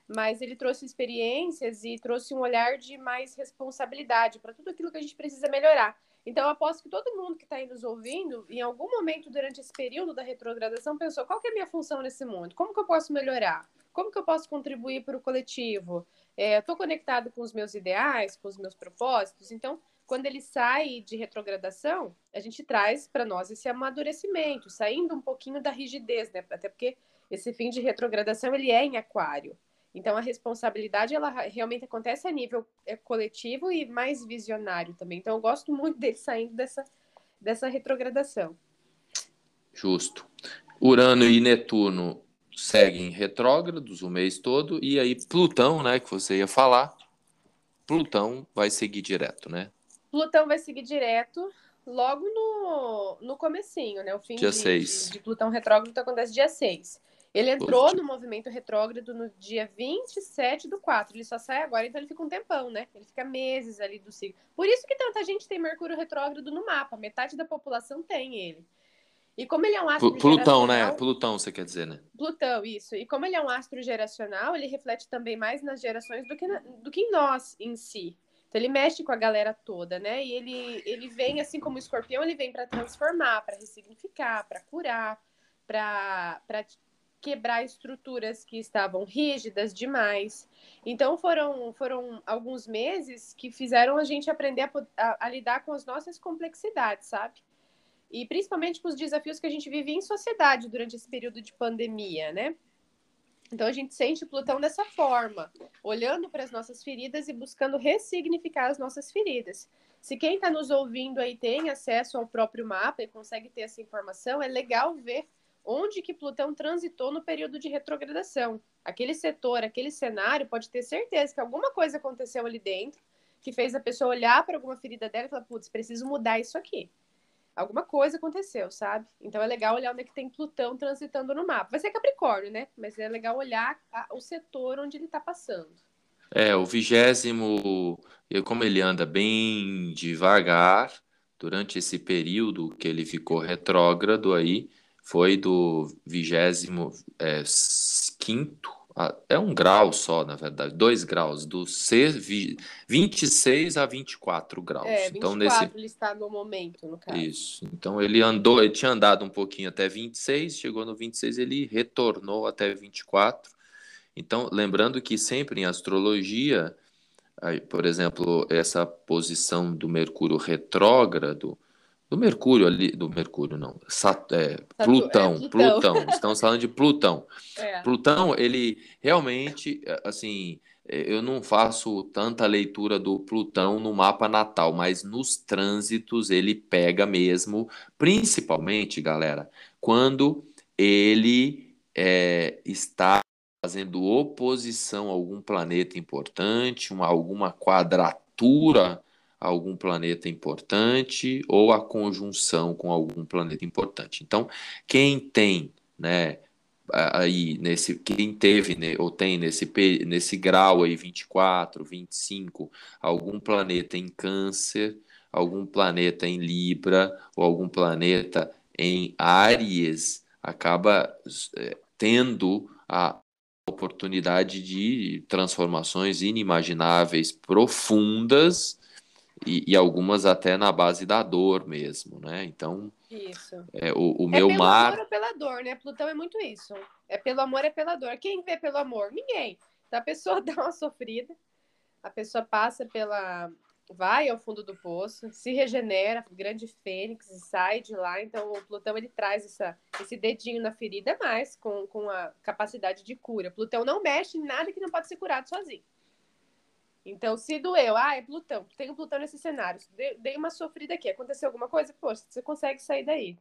mas ele trouxe experiências e trouxe um olhar de mais responsabilidade para tudo aquilo que a gente precisa melhorar. Então, eu aposto que todo mundo que está aí nos ouvindo, em algum momento durante esse período da retrogradação, pensou: qual é a minha função nesse mundo? Como que eu posso melhorar? Como que eu posso contribuir para o coletivo? Estou é, conectado com os meus ideais, com os meus propósitos? Então, quando ele sai de retrogradação, a gente traz para nós esse amadurecimento, saindo um pouquinho da rigidez, né? Até porque esse fim de retrogradação ele é em aquário. Então a responsabilidade ela realmente acontece a nível é, coletivo e mais visionário também. Então eu gosto muito dele saindo dessa dessa retrogradação. Justo. Urano e Netuno seguem retrógrados o mês todo e aí Plutão, né, que você ia falar, Plutão vai seguir direto, né? Plutão vai seguir direto logo no, no comecinho, né? O fim dia de, de, de, Plutão retrógrado acontece dia 6. Ele entrou no movimento retrógrado no dia 27 do 4. Ele só sai agora, então ele fica um tempão, né? Ele fica meses ali do signo. Por isso que tanta gente tem Mercúrio retrógrado no mapa. Metade da população tem ele. E como ele é um astro Plutão, né? Plutão, você quer dizer, né? Plutão, isso. E como ele é um astro geracional, ele reflete também mais nas gerações do que, na, do que em nós em si. Então ele mexe com a galera toda, né? E ele, ele vem, assim como o escorpião, ele vem para transformar, para ressignificar, para curar, para quebrar estruturas que estavam rígidas demais. Então foram, foram alguns meses que fizeram a gente aprender a, a, a lidar com as nossas complexidades, sabe? E principalmente com os desafios que a gente vive em sociedade durante esse período de pandemia, né? Então a gente sente Plutão dessa forma, olhando para as nossas feridas e buscando ressignificar as nossas feridas. Se quem está nos ouvindo aí tem acesso ao próprio mapa e consegue ter essa informação, é legal ver onde que Plutão transitou no período de retrogradação. Aquele setor, aquele cenário, pode ter certeza que alguma coisa aconteceu ali dentro que fez a pessoa olhar para alguma ferida dela e falar, putz, preciso mudar isso aqui alguma coisa aconteceu, sabe? Então é legal olhar onde é que tem Plutão transitando no mapa. Vai ser Capricórnio, né? Mas é legal olhar a, o setor onde ele está passando. É, o vigésimo, como ele anda bem devagar, durante esse período que ele ficou retrógrado aí, foi do vigésimo é, quinto é um grau só, na verdade, dois graus, do C, 26 a 24 graus. É, 24 então, nesse... ele está no momento, no caso. Isso. Então ele andou, ele tinha andado um pouquinho até 26, chegou no 26, ele retornou até 24. Então, lembrando que sempre em astrologia, por exemplo, essa posição do Mercúrio retrógrado, do Mercúrio ali, do Mercúrio não, Sat, é, Plutão, é, Plutão, Plutão, estamos falando de Plutão. [laughs] É. Plutão, ele realmente, assim, eu não faço tanta leitura do Plutão no mapa natal, mas nos trânsitos ele pega mesmo, principalmente, galera, quando ele é, está fazendo oposição a algum planeta importante, uma, alguma quadratura algum planeta importante ou a conjunção com algum planeta importante. Então, quem tem, né, aí nesse quem teve né, ou tem nesse nesse grau aí 24, 25, algum planeta em Câncer, algum planeta em Libra ou algum planeta em Áries acaba é, tendo a oportunidade de transformações inimagináveis, profundas e, e, algumas até na base da dor mesmo, né? Então, isso. É, o, o é meu pelo mar. amor ou pela dor, né? Plutão é muito isso. É pelo amor, é pela dor. Quem vê pelo amor? Ninguém. Então a pessoa [laughs] dá uma sofrida, a pessoa passa pela. Vai ao fundo do poço, se regenera, grande fênix, e sai de lá. Então, o Plutão ele traz essa, esse dedinho na ferida mais com, com a capacidade de cura. Plutão não mexe em nada que não pode ser curado sozinho. Então, se doeu, ah, é Plutão, tenho Plutão nesse cenário, dei uma sofrida aqui, aconteceu alguma coisa, poxa, você consegue sair daí.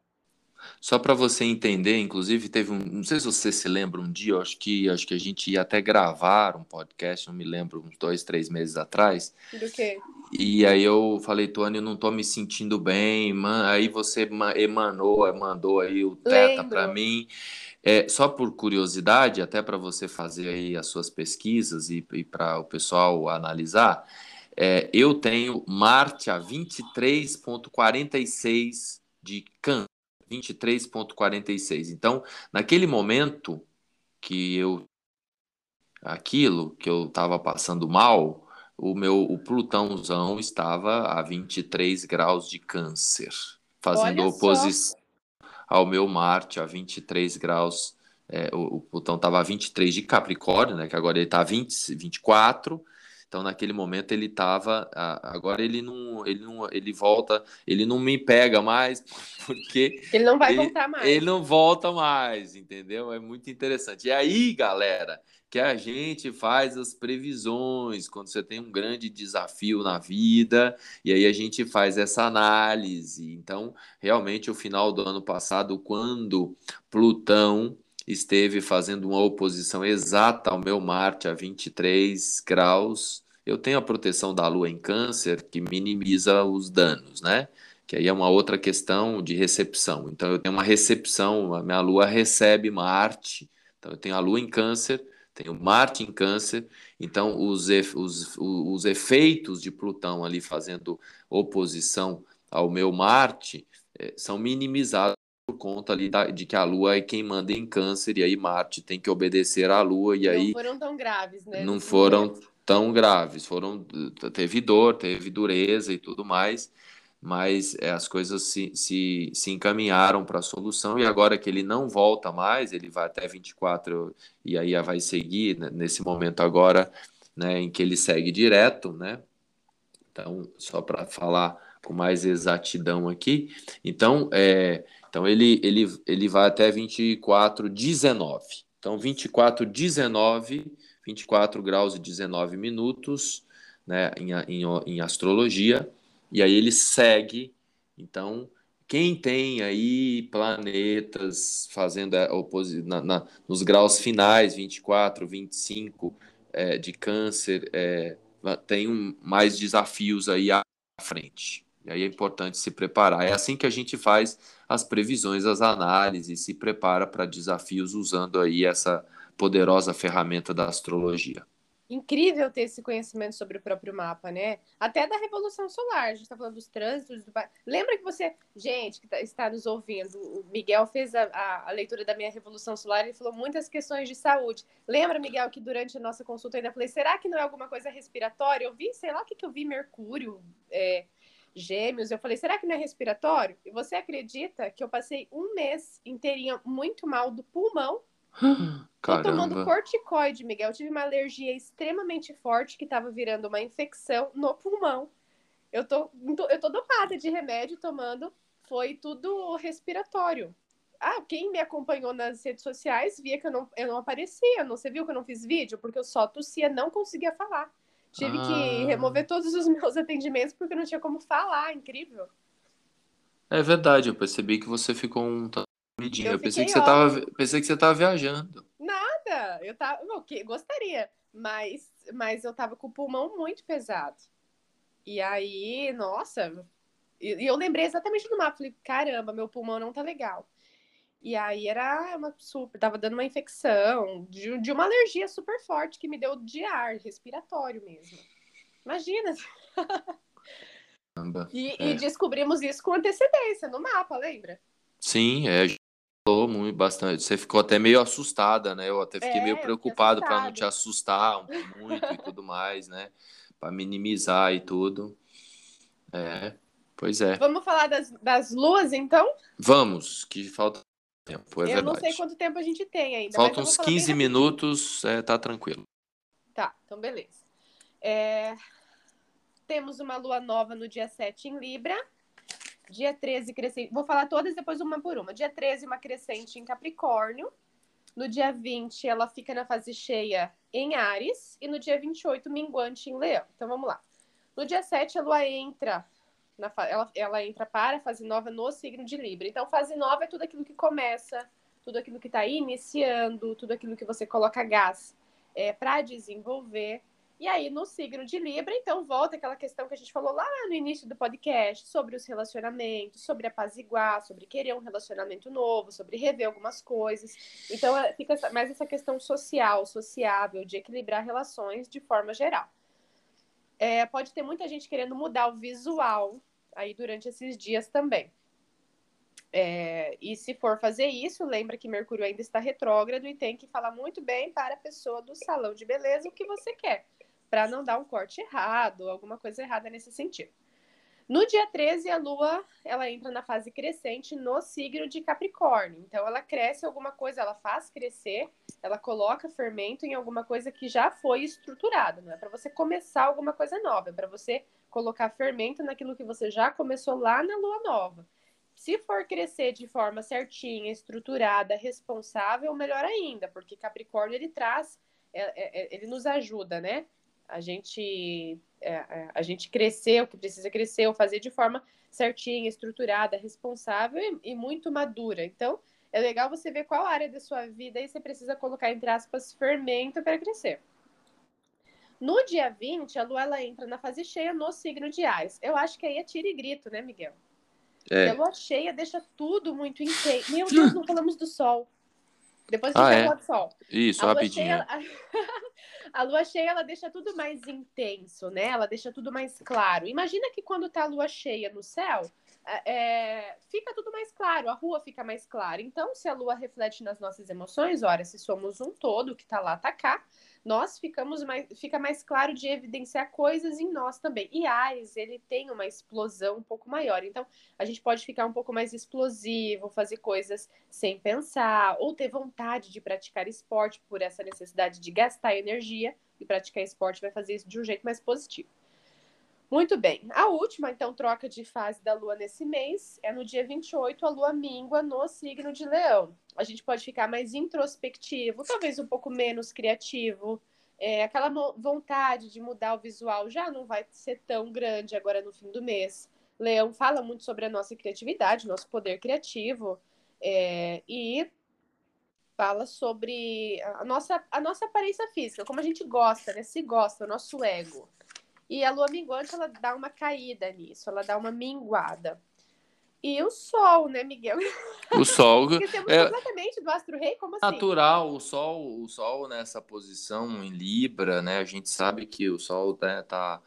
Só para você entender, inclusive teve um, não sei se você se lembra um dia, acho que acho que a gente ia até gravar um podcast, não me lembro, uns dois, três meses atrás. Do quê? E aí eu falei, Tony, eu não tô me sentindo bem, man. aí você emanou, mandou aí o teta para mim. É, só por curiosidade, até para você fazer aí as suas pesquisas e, e para o pessoal analisar, é, eu tenho Marte a 23,46 de câncer. 23,46. Então, naquele momento que eu. aquilo que eu estava passando mal, o meu o Plutãozão estava a 23 graus de câncer, fazendo oposição ao meu Marte a 23 graus. É, o, o, Plutão estava a 23 de Capricórnio, né, que agora ele está a 20, 24. Então, naquele momento, ele estava. Agora ele não, ele não. Ele volta. Ele não me pega mais, [laughs] porque. Ele não vai ele, voltar mais. Ele não volta mais, entendeu? É muito interessante. E aí, galera, que a gente faz as previsões quando você tem um grande desafio na vida, e aí a gente faz essa análise. Então, realmente, o final do ano passado, quando Plutão esteve fazendo uma oposição exata ao meu Marte a 23 graus, eu tenho a proteção da Lua em Câncer, que minimiza os danos, né? Que aí é uma outra questão de recepção. Então, eu tenho uma recepção, a minha Lua recebe Marte, então eu tenho a Lua em Câncer tem o Marte em Câncer, então os, os, os efeitos de Plutão ali fazendo oposição ao meu Marte é, são minimizados por conta ali da, de que a Lua é quem manda em Câncer e aí Marte tem que obedecer à Lua e não aí não foram tão graves, né? Não foram tão graves, foram teve dor, teve dureza e tudo mais, mas é, as coisas se, se, se encaminharam para a solução e agora que ele não volta mais, ele vai até 24 e aí vai seguir né, nesse momento agora, né, em que ele segue direto, né? Então, só para falar com mais exatidão aqui, então, é, então ele, ele, ele vai até 24, 19. Então, 24, 19, 24 graus e 19 minutos, né, em, em, em astrologia, e aí ele segue. Então, quem tem aí planetas fazendo a oposição na, na, nos graus finais, 24, 25 é, de câncer, é, tem um, mais desafios aí à frente. E aí é importante se preparar. É assim que a gente faz as previsões, as análises, se prepara para desafios usando aí essa poderosa ferramenta da astrologia incrível ter esse conhecimento sobre o próprio mapa, né? Até da Revolução Solar, a gente está falando dos trânsitos. Do... Lembra que você, gente que tá, está nos ouvindo, o Miguel fez a, a, a, leitura da minha Revolução Solar e falou muitas questões de saúde. Lembra, Miguel, que durante a nossa consulta eu ainda falei, será que não é alguma coisa respiratória? Eu vi, sei lá o que, que eu vi, Mercúrio, é, Gêmeos. Eu falei, será que não é respiratório? E você acredita que eu passei um mês inteirinho muito mal do pulmão [gasps] Tô tomando corticoide, Miguel. Eu tive uma alergia extremamente forte que estava virando uma infecção no pulmão. Eu tô, eu tô dopada de remédio tomando. Foi tudo respiratório. Ah, quem me acompanhou nas redes sociais via que eu não, eu não aparecia. Não, você viu que eu não fiz vídeo? Porque eu só tossia, não conseguia falar. Tive ah. que remover todos os [laughs] meus atendimentos porque eu não tinha como falar. Incrível. É verdade, eu percebi que você ficou um eu, eu pensei que, você tava, pensei que você tava viajando. Nada, eu tava, okay, gostaria, mas, mas eu tava com o pulmão muito pesado. E aí, nossa, e, eu lembrei exatamente do mapa, falei, caramba, meu pulmão não tá legal. E aí era uma super, tava dando uma infecção, de, de uma alergia super forte que me deu de ar, respiratório mesmo. Imagina. e, é. e descobrimos isso com antecedência no mapa, lembra? Sim, é, falou muito bastante. Você ficou até meio assustada, né? Eu até fiquei é, meio preocupado para não te assustar [laughs] muito e tudo mais, né? Para minimizar e tudo. É, pois é. Vamos falar das, das luas, então? Vamos, que falta tempo, é Eu verdade. não sei quanto tempo a gente tem ainda. Faltam uns 15 minutos, é, tá tranquilo. Tá, então beleza. É... Temos uma lua nova no dia 7 em Libra Dia 13, crescente. Vou falar todas depois uma por uma. Dia 13, uma crescente em Capricórnio. No dia 20, ela fica na fase cheia em Ares. E no dia 28, minguante em Leão. Então vamos lá. No dia 7, a lua entra. Na, ela, ela entra para a fase nova no signo de Libra. Então, fase nova é tudo aquilo que começa, tudo aquilo que está iniciando, tudo aquilo que você coloca gás é, para desenvolver. E aí, no signo de Libra, então, volta aquela questão que a gente falou lá no início do podcast sobre os relacionamentos, sobre apaziguar, sobre querer um relacionamento novo, sobre rever algumas coisas. Então, é, fica mais essa questão social, sociável, de equilibrar relações de forma geral. É, pode ter muita gente querendo mudar o visual aí durante esses dias também. É, e se for fazer isso, lembra que Mercúrio ainda está retrógrado e tem que falar muito bem para a pessoa do salão de beleza o que você quer para não dar um corte errado, alguma coisa errada nesse sentido. No dia 13, a Lua ela entra na fase crescente no signo de Capricórnio. Então, ela cresce alguma coisa, ela faz crescer, ela coloca fermento em alguma coisa que já foi estruturada. Não é para você começar alguma coisa nova, é para você colocar fermento naquilo que você já começou lá na Lua nova. Se for crescer de forma certinha, estruturada, responsável, melhor ainda, porque Capricórnio ele traz, é, é, é ele nos ajuda, né? A gente, é, é, a gente crescer o que precisa crescer, ou fazer de forma certinha, estruturada, responsável e, e, muito madura. Então, é legal você ver qual área da sua vida aí você precisa colocar, entre aspas, fermento para crescer. No dia 20, a lua ela entra na fase cheia no signo de Ares. Eu acho que aí é tiro e grito, né, Miguel? É. a lua cheia deixa tudo muito intenso. Meu [laughs] Deus, não falamos do sol. Depois a gente ah, é? sol. Isso, a rapidinho. Cheia, a... [laughs] a lua cheia, ela deixa tudo mais intenso, né? Ela deixa tudo mais claro. Imagina que quando tá a lua cheia no céu, é, é, fica tudo mais claro, a rua fica mais clara. Então, se a lua reflete nas nossas emoções, ora, se somos um todo que tá lá, tá cá, nós ficamos mais, fica mais claro de evidenciar coisas em nós também. E Ares, ele tem uma explosão um pouco maior. Então, a gente pode ficar um pouco mais explosivo, fazer coisas sem pensar, ou ter vontade de praticar esporte por essa necessidade de gastar energia. E praticar esporte vai fazer isso de um jeito mais positivo. Muito bem. A última, então, troca de fase da Lua nesse mês é no dia 28, a Lua mingua no signo de Leão. A gente pode ficar mais introspectivo, talvez um pouco menos criativo. É, aquela vontade de mudar o visual já não vai ser tão grande agora no fim do mês. Leão fala muito sobre a nossa criatividade, nosso poder criativo. É, e fala sobre a nossa, a nossa aparência física, como a gente gosta, né? Se gosta, o nosso ego. E a lua minguante, ela dá uma caída nisso, ela dá uma minguada. E o Sol, né, Miguel? O [laughs] Sol. é completamente do Astro Rei, como assim? Natural, o Sol, o Sol nessa posição em Libra, né? A gente sabe que o Sol né, tá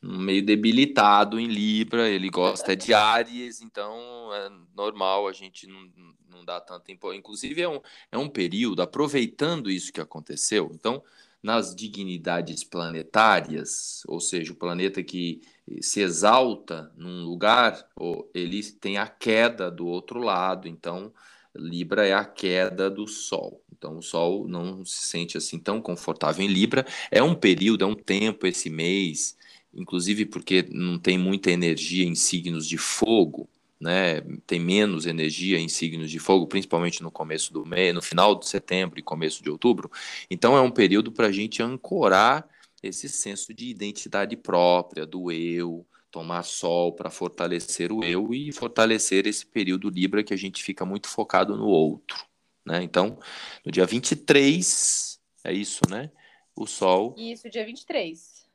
meio debilitado em Libra, ele gosta de [laughs] Áries, então é normal a gente não, não dá tanta importância. Inclusive, é um, é um período, aproveitando isso que aconteceu, então nas dignidades planetárias, ou seja, o planeta que se exalta num lugar, ele tem a queda do outro lado. Então, Libra é a queda do Sol. Então, o Sol não se sente assim tão confortável em Libra. É um período, é um tempo esse mês, inclusive porque não tem muita energia em signos de fogo né, tem menos energia em signos de fogo, principalmente no começo do mês, no final de setembro e começo de outubro. Então é um período para a gente ancorar esse senso de identidade própria do eu, tomar sol para fortalecer o eu e fortalecer esse período Libra que a gente fica muito focado no outro. Né? Então, no dia 23, é isso, né? O Sol. Isso, dia 23.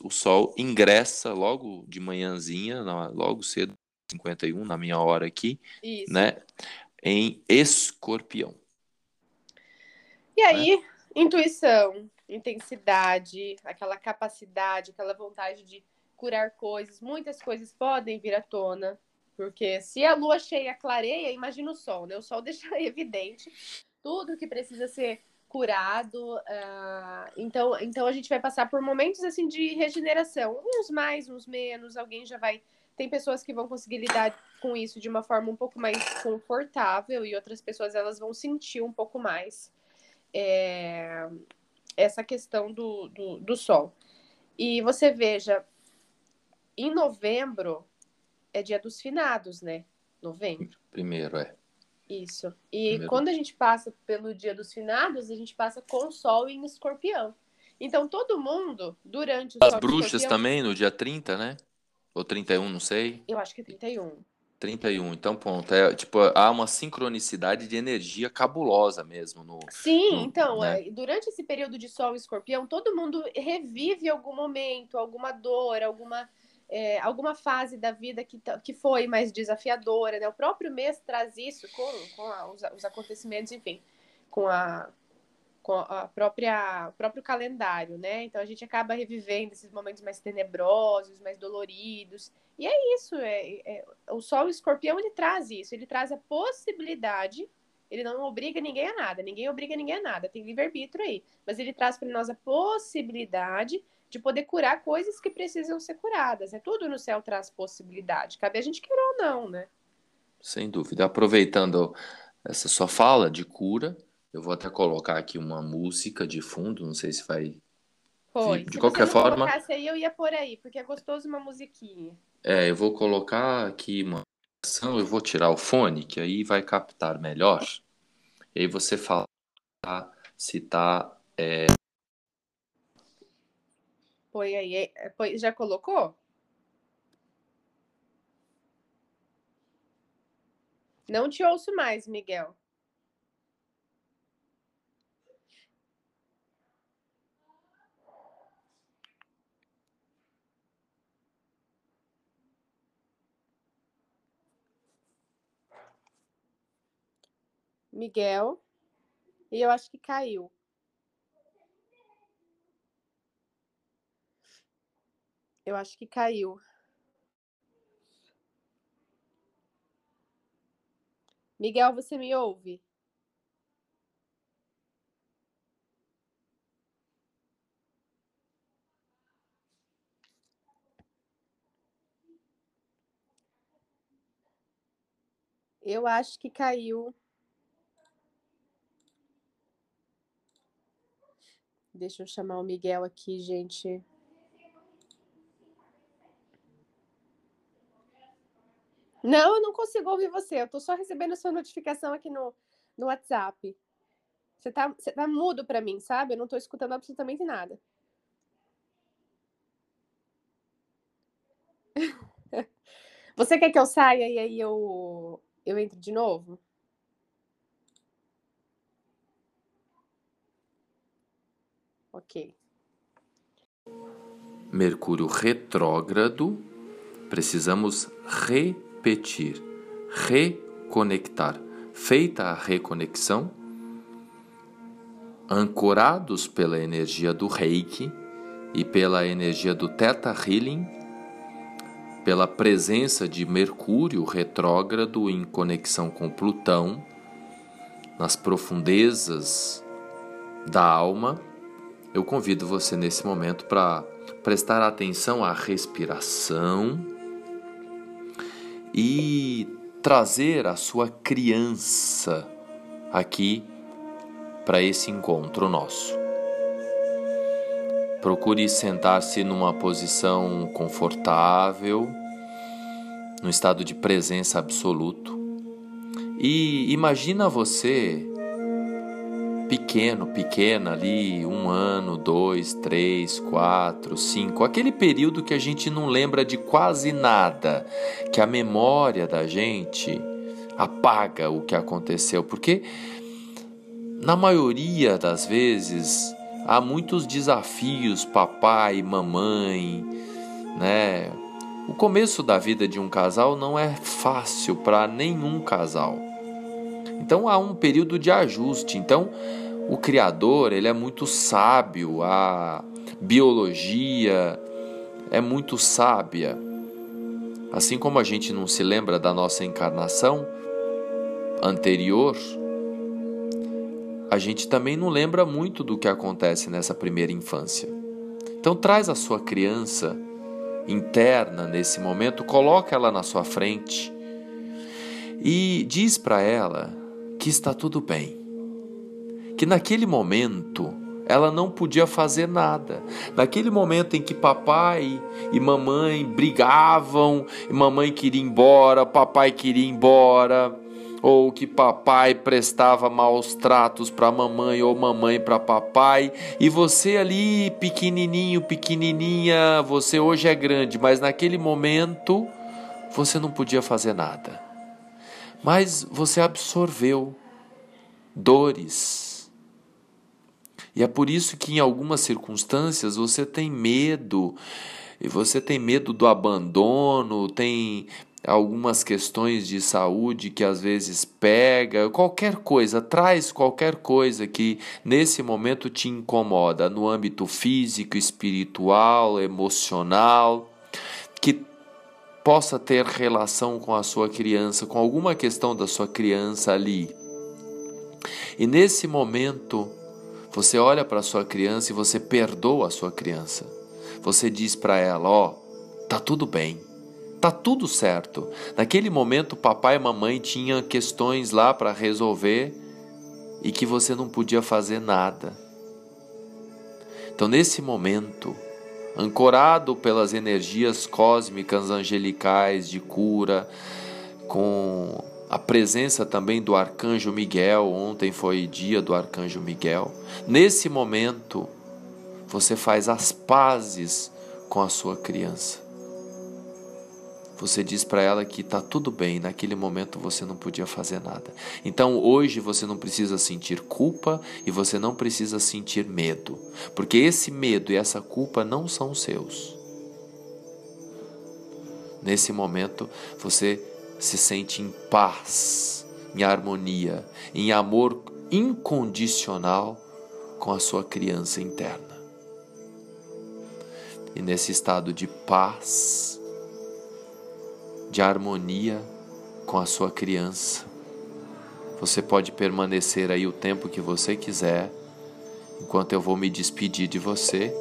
O Sol ingressa logo de manhãzinha, logo cedo, 51 na minha hora aqui, Isso. né? em Escorpião. E aí, né? intuição, intensidade, aquela capacidade, aquela vontade de curar coisas, muitas coisas podem vir à tona, porque se a lua cheia clareia, imagina o sol, né? O sol [laughs] deixa evidente tudo que precisa ser curado. Uh, então, então a gente vai passar por momentos assim de regeneração, uns mais, uns menos. Alguém já vai. Tem pessoas que vão conseguir lidar com isso de uma forma um pouco mais confortável e outras pessoas elas vão sentir um pouco mais é, essa questão do, do, do sol. E você veja, em novembro é dia dos finados, né? Novembro. Primeiro, é. Isso. E Primeiro. quando a gente passa pelo dia dos finados, a gente passa com o sol em escorpião. Então todo mundo, durante o As bruxas também, no dia 30, né? Ou 31, não sei. Eu acho que é 31. 31, então ponto. É, tipo, há uma sincronicidade de energia cabulosa mesmo no. Sim, no, então, né? É, durante esse período de sol escorpião, todo mundo revive algum momento, alguma dor, alguma é, alguma fase da vida que, que foi mais desafiadora, né? O próprio mês traz isso com, com a, os, os, acontecimentos, enfim, com a, a própria o próprio calendário, né? Então a gente acaba revivendo esses momentos mais tenebrosos, mais doloridos. E é isso, é, é o Sol Escorpião ele traz isso, ele traz a possibilidade ele não obriga ninguém a nada, ninguém obriga ninguém a nada, tem livre-arbítrio aí. Mas ele traz para nós a possibilidade de poder curar coisas que precisam ser curadas. É tudo no céu traz possibilidade. Cabe a gente querer ou não, né? Sem dúvida. Aproveitando essa sua fala de cura, eu vou até colocar aqui uma música de fundo, não sei se vai. Foi. De se qualquer você forma. Se aí, eu ia por aí, porque é gostoso uma musiquinha. É, eu vou colocar aqui uma eu vou tirar o fone, que aí vai captar melhor. E aí você fala se tá é, Põe aí. É, põe, já colocou? Não te ouço mais, Miguel. Miguel. E eu acho que caiu. Eu acho que caiu. Miguel, você me ouve? Eu acho que caiu. Deixa eu chamar o Miguel aqui, gente. Não, eu não consigo ouvir você. Eu tô só recebendo a sua notificação aqui no, no WhatsApp. Você tá, você tá mudo para mim, sabe? Eu não tô escutando absolutamente nada. [laughs] Você quer que eu saia e aí eu, eu entre de novo? Ok. Mercúrio retrógrado. Precisamos re repetir, reconectar. Feita a reconexão, ancorados pela energia do Reiki e pela energia do Theta Healing, pela presença de Mercúrio retrógrado em conexão com Plutão, nas profundezas da alma, eu convido você nesse momento para prestar atenção à respiração e trazer a sua criança aqui para esse encontro nosso. Procure sentar-se numa posição confortável, no estado de presença absoluto. E imagina você pequeno, pequena ali, um ano, dois, três, quatro, cinco, aquele período que a gente não lembra de quase nada, que a memória da gente apaga o que aconteceu, porque na maioria das vezes há muitos desafios, papai, mamãe, né? O começo da vida de um casal não é fácil para nenhum casal. Então há um período de ajuste. Então o criador, ele é muito sábio, a biologia é muito sábia. Assim como a gente não se lembra da nossa encarnação anterior, a gente também não lembra muito do que acontece nessa primeira infância. Então traz a sua criança interna nesse momento, coloca ela na sua frente e diz para ela que está tudo bem. Que naquele momento ela não podia fazer nada. Naquele momento em que papai e mamãe brigavam, e mamãe queria ir embora, papai queria ir embora, ou que papai prestava maus tratos para mamãe ou mamãe para papai, e você ali pequenininho, pequenininha, você hoje é grande, mas naquele momento você não podia fazer nada. Mas você absorveu dores, e é por isso que em algumas circunstâncias você tem medo, e você tem medo do abandono, tem algumas questões de saúde que às vezes pega, qualquer coisa, traz qualquer coisa que nesse momento te incomoda no âmbito físico, espiritual, emocional, que possa ter relação com a sua criança, com alguma questão da sua criança ali. E nesse momento, você olha para a sua criança e você perdoa a sua criança. Você diz para ela: Ó, oh, tá tudo bem, tá tudo certo. Naquele momento, papai e mamãe tinham questões lá para resolver e que você não podia fazer nada. Então, nesse momento, ancorado pelas energias cósmicas angelicais de cura, com a presença também do arcanjo Miguel. Ontem foi dia do arcanjo Miguel. Nesse momento, você faz as pazes com a sua criança. Você diz para ela que está tudo bem, naquele momento você não podia fazer nada. Então hoje você não precisa sentir culpa e você não precisa sentir medo, porque esse medo e essa culpa não são seus. Nesse momento você se sente em paz, em harmonia, em amor incondicional com a sua criança interna. E nesse estado de paz, de harmonia com a sua criança, você pode permanecer aí o tempo que você quiser, enquanto eu vou me despedir de você,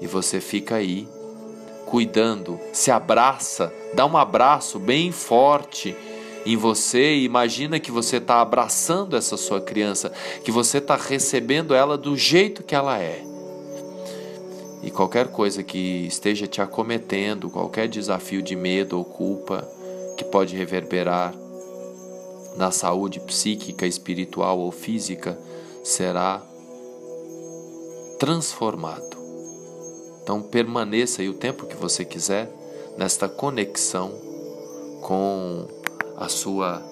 e você fica aí cuidando, se abraça, dá um abraço bem forte em você. E imagina que você está abraçando essa sua criança, que você está recebendo ela do jeito que ela é. E qualquer coisa que esteja te acometendo, qualquer desafio de medo ou culpa que pode reverberar na saúde psíquica, espiritual ou física, será transformado. Então permaneça aí o tempo que você quiser nesta conexão com a sua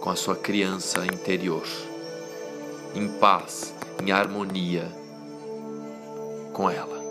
com a sua criança interior, em paz, em harmonia com ela.